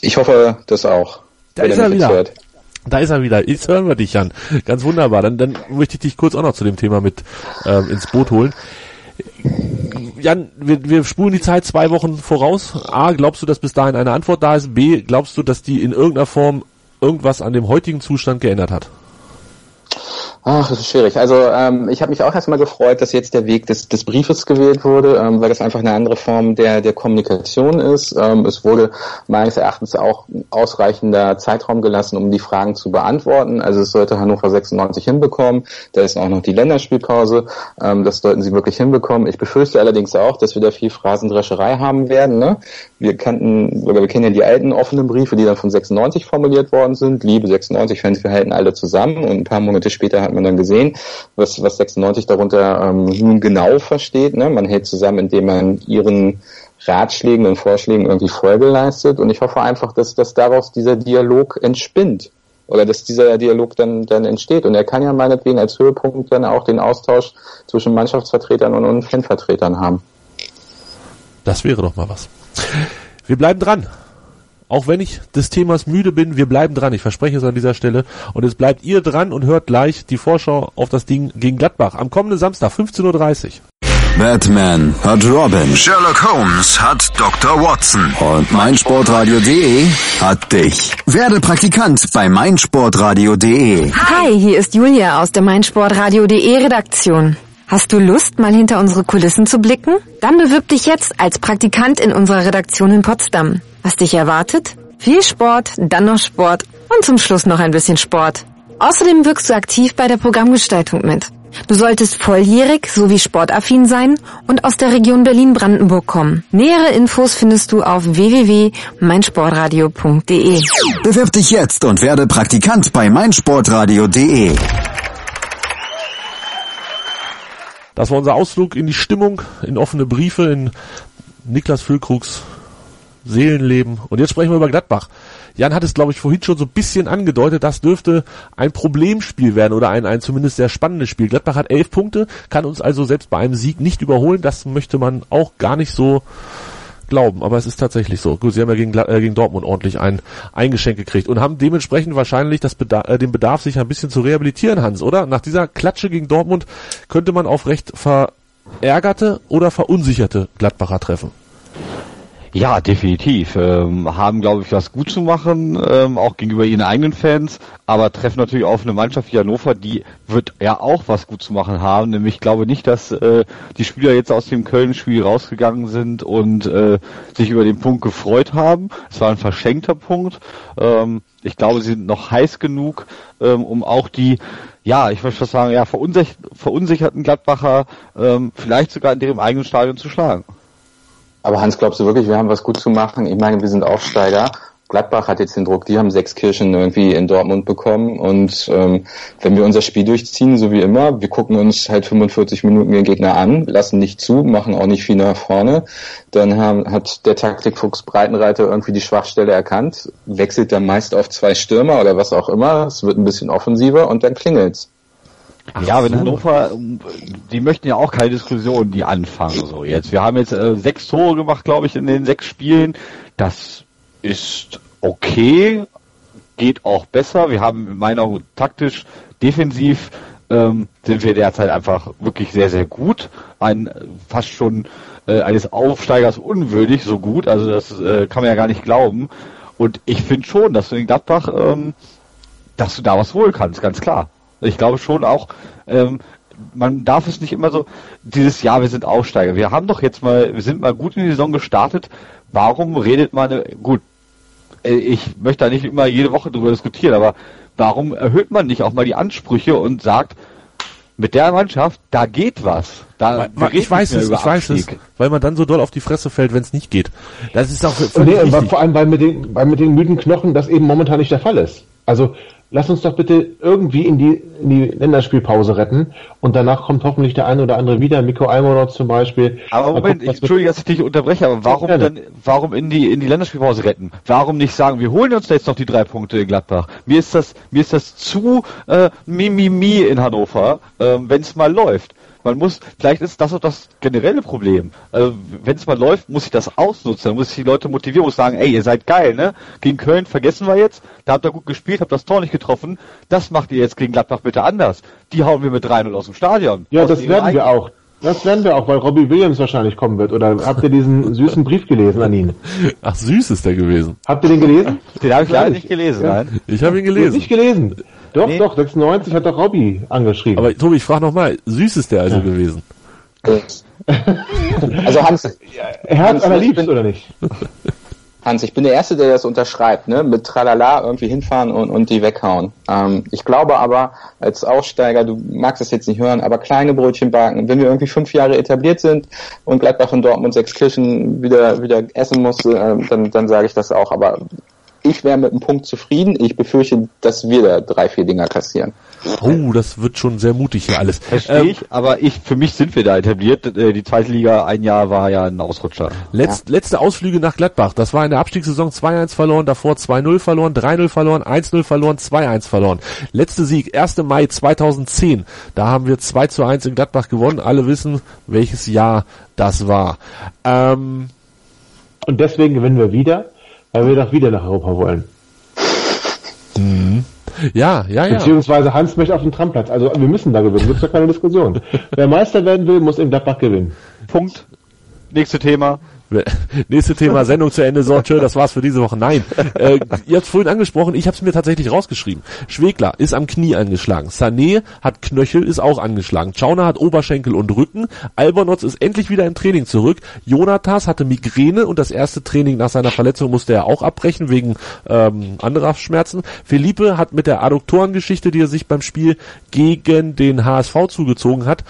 Ich hoffe, das auch. Da ist er wieder. Hört. Da ist er wieder. Jetzt hören wir dich, Jan. Ganz wunderbar. Dann, dann möchte ich dich kurz auch noch zu dem Thema mit ähm, ins Boot holen. Jan, wir, wir spulen die Zeit zwei Wochen voraus. A, glaubst du, dass bis dahin eine Antwort da ist? B, glaubst du, dass die in irgendeiner Form irgendwas an dem heutigen Zustand geändert hat? Ach, das ist schwierig. Also ähm, ich habe mich auch erstmal gefreut, dass jetzt der Weg des, des Briefes gewählt wurde, ähm, weil das einfach eine andere Form der, der Kommunikation ist. Ähm, es wurde meines Erachtens auch ausreichender Zeitraum gelassen, um die Fragen zu beantworten. Also es sollte Hannover 96 hinbekommen. Da ist auch noch die Länderspielpause. Ähm, das sollten sie wirklich hinbekommen. Ich befürchte allerdings auch, dass wir da viel Phrasendrescherei haben werden. Ne? Wir kannten, oder wir kennen ja die alten offenen Briefe, die dann von 96 formuliert worden sind. Liebe 96-Fans, wir halten alle zusammen. Und ein paar Monate später hat man dann gesehen, was, was 96 darunter ähm, nun genau versteht. Ne? Man hält zusammen, indem man ihren Ratschlägen und Vorschlägen irgendwie Folge leistet. Und ich hoffe einfach, dass, dass daraus dieser Dialog entspinnt oder dass dieser Dialog dann, dann entsteht. Und er kann ja meinetwegen als Höhepunkt dann auch den Austausch zwischen Mannschaftsvertretern und, und Fanvertretern haben. Das wäre doch mal was. Wir bleiben dran. Auch wenn ich des Themas müde bin, wir bleiben dran. Ich verspreche es an dieser Stelle. Und jetzt bleibt ihr dran und hört gleich die Vorschau auf das Ding gegen Gladbach am kommenden Samstag, 15.30 Uhr. Batman hat Robin. Sherlock Holmes hat Dr. Watson. Und meinsportradio.de hat dich. Werde Praktikant bei meinsportradio.de. Hi, hier ist Julia aus der meinsportradio.de Redaktion. Hast du Lust, mal hinter unsere Kulissen zu blicken? Dann bewirb dich jetzt als Praktikant in unserer Redaktion in Potsdam. Was dich erwartet? Viel Sport, dann noch Sport und zum Schluss noch ein bisschen Sport. Außerdem wirkst du aktiv bei der Programmgestaltung mit. Du solltest volljährig sowie sportaffin sein und aus der Region Berlin-Brandenburg kommen. Nähere Infos findest du auf www.meinsportradio.de. Bewirb dich jetzt und werde Praktikant bei meinsportradio.de. Das war unser Ausflug in die Stimmung, in offene Briefe, in Niklas Füllkrugs Seelenleben. Und jetzt sprechen wir über Gladbach. Jan hat es, glaube ich, vorhin schon so ein bisschen angedeutet, das dürfte ein Problemspiel werden oder ein, ein zumindest sehr spannendes Spiel. Gladbach hat elf Punkte, kann uns also selbst bei einem Sieg nicht überholen. Das möchte man auch gar nicht so glauben, aber es ist tatsächlich so. Gut, sie haben ja gegen, äh, gegen Dortmund ordentlich ein, ein Geschenk gekriegt und haben dementsprechend wahrscheinlich das Bedarf, äh, den Bedarf, sich ein bisschen zu rehabilitieren, Hans, oder? Nach dieser Klatsche gegen Dortmund könnte man auf recht verärgerte oder verunsicherte Gladbacher treffen. Ja, definitiv. Ähm, haben, glaube ich, was gut zu machen, ähm, auch gegenüber ihren eigenen Fans, aber treffen natürlich auf eine Mannschaft wie Hannover, die wird ja auch was gut zu machen haben. Nämlich ich glaube nicht, dass äh, die Spieler jetzt aus dem Köln-Spiel rausgegangen sind und äh, sich über den Punkt gefreut haben. Es war ein verschenkter Punkt. Ähm, ich glaube, sie sind noch heiß genug, ähm, um auch die ja, ich möchte fast sagen, ja, verunsicher verunsicherten Gladbacher ähm, vielleicht sogar in ihrem eigenen Stadion zu schlagen. Aber Hans, glaubst du wirklich, wir haben was gut zu machen? Ich meine, wir sind Aufsteiger. Gladbach hat jetzt den Druck, die haben sechs Kirchen irgendwie in Dortmund bekommen und ähm, wenn wir unser Spiel durchziehen, so wie immer, wir gucken uns halt 45 Minuten den Gegner an, lassen nicht zu, machen auch nicht viel nach vorne, dann haben, hat der Taktikfuchs Breitenreiter irgendwie die Schwachstelle erkannt, wechselt dann meist auf zwei Stürmer oder was auch immer, es wird ein bisschen offensiver und dann klingelt's. Ach ja, wenn so. Hannover, die möchten ja auch keine Diskussion, die anfangen so jetzt. Wir haben jetzt äh, sechs Tore gemacht, glaube ich, in den sechs Spielen. Das ist okay, geht auch besser. Wir haben in meiner taktisch, defensiv ähm, sind wir derzeit einfach wirklich sehr, sehr gut. Ein fast schon äh, eines Aufsteigers unwürdig, so gut. Also das äh, kann man ja gar nicht glauben. Und ich finde schon, dass du in Gladbach, ähm, dass du da was holen kannst, ganz klar. Ich glaube schon auch, ähm, man darf es nicht immer so, dieses Jahr, wir sind Aufsteiger. Wir haben doch jetzt mal, wir sind mal gut in die Saison gestartet. Warum redet man, gut, äh, ich möchte da nicht immer jede Woche drüber diskutieren, aber warum erhöht man nicht auch mal die Ansprüche und sagt, mit der Mannschaft, da geht was. Da man, ich weiß es, ich weiß es, weil man dann so doll auf die Fresse fällt, wenn es nicht geht. Das ist auch nee, vor allem, weil mit, den, weil mit den müden Knochen das eben momentan nicht der Fall ist. Also lass uns doch bitte irgendwie in die, in die Länderspielpause retten und danach kommt hoffentlich der eine oder andere wieder, Miko Almonot zum Beispiel. Aber Moment, guckt, ich, Entschuldige, dass ich dich unterbreche, aber warum dann, warum in die, in die Länderspielpause retten? Warum nicht sagen, wir holen uns jetzt noch die drei Punkte in Gladbach? Mir ist das, mir ist das zu, äh, Mimimi in Hannover, äh, wenn es mal läuft. Man muss, vielleicht ist das auch das generelle Problem. Also, wenn es mal läuft, muss ich das ausnutzen. Dann muss ich die Leute motivieren, muss sagen, ey, ihr seid geil, ne? Gegen Köln vergessen wir jetzt, da habt ihr gut gespielt, habt das Tor nicht getroffen. Das macht ihr jetzt gegen Gladbach bitte anders. Die hauen wir mit 3-0 aus dem Stadion. Ja, das werden wir auch. Das werden wir auch, weil Robbie Williams wahrscheinlich kommen wird. Oder habt ihr diesen süßen Brief gelesen an ihn? Ach, süß ist der gewesen. Habt ihr den gelesen? Den habe ich leider nicht gelesen, ja. nein. Ich habe ihn gelesen. Nicht gelesen. Doch, nee. doch, 96 hat doch Robby angeschrieben. Aber Tobi, ich frage nochmal, süß ist der also ja. gewesen? also Hans, Herz allerliebst oder nicht? Hans, ich bin der Erste, der das unterschreibt, ne? Mit Tralala irgendwie hinfahren und, und die weghauen. Ähm, ich glaube aber, als Aussteiger, du magst es jetzt nicht hören, aber kleine Brötchen backen, wenn wir irgendwie fünf Jahre etabliert sind und Gladbach in Dortmund sechs Kirchen wieder, wieder essen muss, äh, dann, dann sage ich das auch. Aber ich wäre mit einem Punkt zufrieden. Ich befürchte, dass wir da drei, vier Dinger kassieren. Oh, das wird schon sehr mutig hier alles. Verstehe ähm, ich, aber ich, für mich sind wir da etabliert. Äh, die zweite Liga, ein Jahr war ja ein Ausrutscher. Letz, ja. Letzte Ausflüge nach Gladbach. Das war in der Abstiegssaison 2-1 verloren, davor 2-0 verloren, 3-0 verloren, 1-0 verloren, 2-1 verloren. Letzte Sieg, 1. Mai 2010. Da haben wir 2 zu 1 in Gladbach gewonnen. Alle wissen, welches Jahr das war. Ähm, Und deswegen gewinnen wir wieder weil wir doch wieder nach Europa wollen. Mhm. Ja, ja, ja. Beziehungsweise Hans möchte auf den Trammplatz. Also wir müssen da gewinnen, gibt ja keine Diskussion. Wer Meister werden will, muss in Gladbach gewinnen. Punkt. Nächste Thema. Nächste Thema, Sendung zu Ende, so, tschö, das war's für diese Woche. Nein, äh, ihr habt vorhin angesprochen, ich habe es mir tatsächlich rausgeschrieben. Schwegler ist am Knie angeschlagen, Sané hat Knöchel, ist auch angeschlagen, Chauner hat Oberschenkel und Rücken, Albernotz ist endlich wieder im Training zurück, Jonathas hatte Migräne und das erste Training nach seiner Verletzung musste er auch abbrechen wegen ähm, anderer Schmerzen. Felipe hat mit der Adduktorengeschichte, die er sich beim Spiel gegen den HSV zugezogen hat,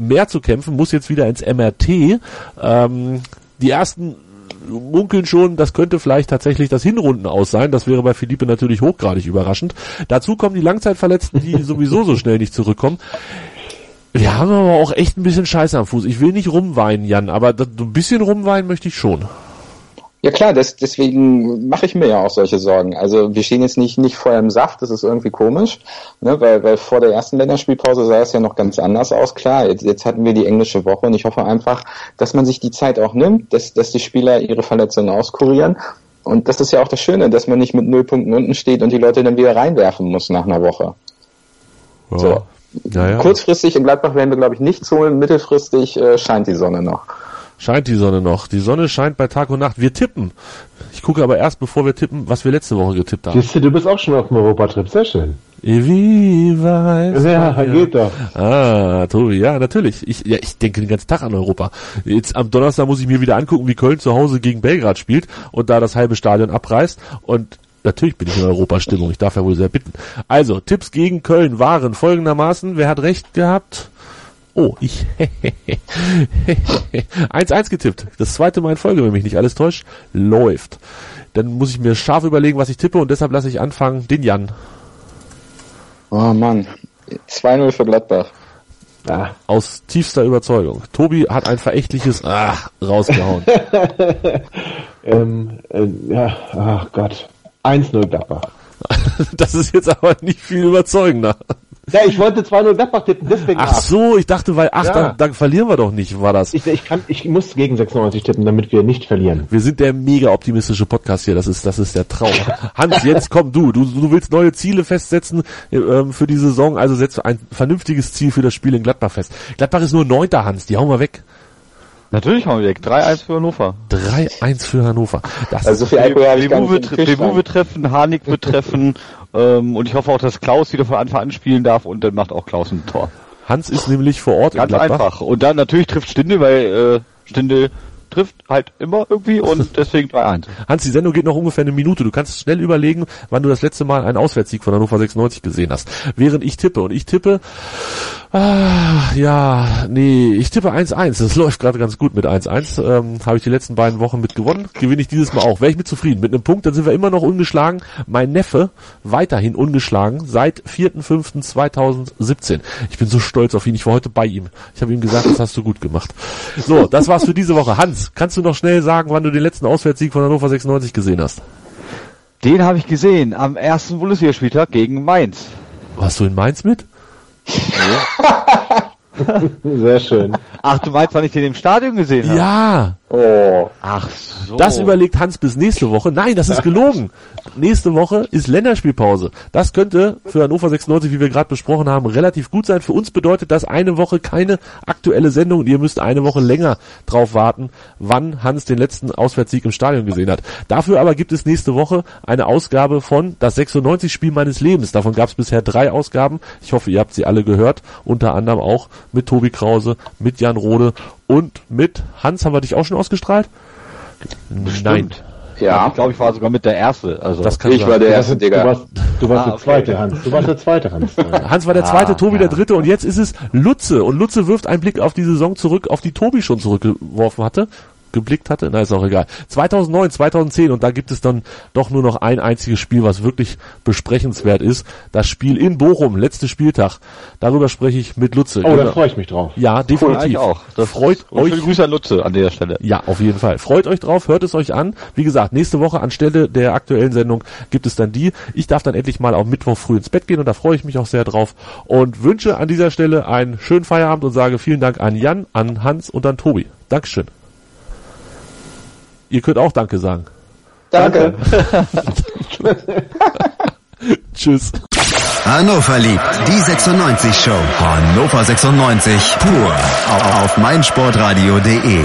mehr zu kämpfen, muss jetzt wieder ins MRT. Ähm, die ersten munkeln schon, das könnte vielleicht tatsächlich das Hinrunden aus sein. Das wäre bei Philippe natürlich hochgradig überraschend. Dazu kommen die Langzeitverletzten, die sowieso so schnell nicht zurückkommen. Wir haben aber auch echt ein bisschen Scheiße am Fuß. Ich will nicht rumweinen, Jan, aber ein bisschen rumweinen möchte ich schon. Ja klar, das, deswegen mache ich mir ja auch solche Sorgen. Also wir stehen jetzt nicht, nicht vor im Saft, das ist irgendwie komisch, ne, weil, weil vor der ersten Länderspielpause sah es ja noch ganz anders aus. Klar, jetzt, jetzt hatten wir die englische Woche und ich hoffe einfach, dass man sich die Zeit auch nimmt, dass, dass die Spieler ihre Verletzungen auskurieren. Und das ist ja auch das Schöne, dass man nicht mit null Punkten unten steht und die Leute dann wieder reinwerfen muss nach einer Woche. Ja. So. Ja, ja. Kurzfristig in Gladbach werden wir, glaube ich, nichts holen, mittelfristig äh, scheint die Sonne noch scheint die Sonne noch. Die Sonne scheint bei Tag und Nacht. Wir tippen. Ich gucke aber erst, bevor wir tippen, was wir letzte Woche getippt haben. Siehst du, du bist auch schon auf dem Europatrip. Sehr schön. Wie weiß Ja, geht doch. Ah, Tobi, ja, natürlich. Ich, ja, ich denke den ganzen Tag an Europa. Jetzt am Donnerstag muss ich mir wieder angucken, wie Köln zu Hause gegen Belgrad spielt und da das halbe Stadion abreißt und Natürlich bin ich in Europastimmung, ich darf ja wohl sehr bitten. Also, Tipps gegen Köln waren folgendermaßen, wer hat recht gehabt? Oh, ich 1-1 getippt. Das zweite Mal in Folge, wenn mich nicht alles täuscht. Läuft. Dann muss ich mir scharf überlegen, was ich tippe und deshalb lasse ich anfangen den Jan. Oh Mann. 2-0 für Gladbach. Ah. Aus tiefster Überzeugung. Tobi hat ein verächtliches Ach rausgehauen. ähm, äh, ja, ach Gott. 1-0 Gladbach. das ist jetzt aber nicht viel überzeugender. Ja, ich wollte 2-0 Gladbach tippen, deswegen. Ach so, ich dachte, weil, ach, ja. dann, dann verlieren wir doch nicht, war das. Ich, ich, kann, ich muss gegen 96 tippen, damit wir nicht verlieren. Wir sind der mega optimistische Podcast hier, das ist, das ist der Traum. Hans, jetzt komm du, du, du willst neue Ziele festsetzen ähm, für die Saison, also setz ein vernünftiges Ziel für das Spiel in Gladbach fest. Gladbach ist nur Neunter, Hans, die hauen wir weg. Natürlich hauen wir weg. 3-1 für Hannover. 3-1 für Hannover. Das also so viel Alkohol habe ich gar nicht betreffen, Harnik betreffen ähm, und ich hoffe auch, dass Klaus wieder von Anfang an spielen darf und dann macht auch Klaus ein Tor. Hans ist nämlich vor Ort Ganz einfach. Und dann natürlich trifft Stindel, weil äh, Stindel trifft halt immer irgendwie und deswegen 3-1. Hans, die Sendung geht noch ungefähr eine Minute. Du kannst schnell überlegen, wann du das letzte Mal einen Auswärtssieg von Hannover 96 gesehen hast. Während ich tippe. Und ich tippe, ah, ja, nee, ich tippe 1-1. Das läuft gerade ganz gut mit 1-1. Ähm, Habe ich die letzten beiden Wochen mit gewonnen. Gewinne ich dieses Mal auch. Wäre ich mit zufrieden. Mit einem Punkt, dann sind wir immer noch ungeschlagen. Mein Neffe weiterhin ungeschlagen seit 4.5.2017. Ich bin so stolz auf ihn. Ich war heute bei ihm. Ich habe ihm gesagt, das hast du gut gemacht. So, das war's für diese Woche. Hans, kannst du noch schnell sagen, wann du den letzten Auswärtssieg von Hannover 96 gesehen hast? Den habe ich gesehen am ersten Bundesligaspieltag gegen Mainz. Warst du in Mainz mit? Sehr schön. Ach, du meinst, wann ich den im Stadion gesehen habe? Ja. Oh. Ach so. Das überlegt Hans bis nächste Woche. Nein, das ist gelogen. nächste Woche ist Länderspielpause. Das könnte für Hannover 96, wie wir gerade besprochen haben, relativ gut sein. Für uns bedeutet das eine Woche keine aktuelle Sendung und ihr müsst eine Woche länger drauf warten, wann Hans den letzten Auswärtssieg im Stadion gesehen hat. Dafür aber gibt es nächste Woche eine Ausgabe von das 96 Spiel meines Lebens. Davon gab es bisher drei Ausgaben. Ich hoffe, ihr habt sie alle gehört. Unter anderem auch mit Tobi Krause, mit Jan Rode und mit Hans. Haben wir dich auch schon ausgestrahlt? Bestimmt. Nein. Ja. Ich glaube, ich war sogar mit der Erste. Also Das kann Ich sein. war der Du erste, warst, du Digga. warst, du warst Ah, der okay. zweite, Hans. Du warst der zweite, Hans. Hans war der zweite, Ah, Tobi ja. der dritte und jetzt ist es Lutze. Und Lutze wirft einen Blick auf die Saison zurück, auf die Tobi schon zurückgeworfen hatte. Geblickt hatte, na ist auch egal. 2009, 2010 und da gibt es dann doch nur noch ein einziges Spiel, was wirklich besprechenswert ist. Das Spiel in Bochum, letzter Spieltag. Darüber spreche ich mit Lutze. Oh, da freue ich mich drauf. ja, Cool, definitiv. eigentlich auch. Das freut und euch. Schöne Grüße an Lutze an der Stelle. Ja, auf jeden Fall. Freut euch drauf, hört es euch an. Wie gesagt, nächste Woche anstelle der aktuellen Sendung gibt es dann die. Ich darf dann endlich mal am Mittwoch früh ins Bett gehen und da freue ich mich auch sehr drauf und wünsche an dieser Stelle einen schönen Feierabend und sage vielen Dank an Jan, an Hans und an Tobi. Dankeschön. Ihr könnt auch Danke sagen. Danke. Tschüss. Hannover liebt die 96 Show. Hannover 96 pur auf, auf meinsportradio.de.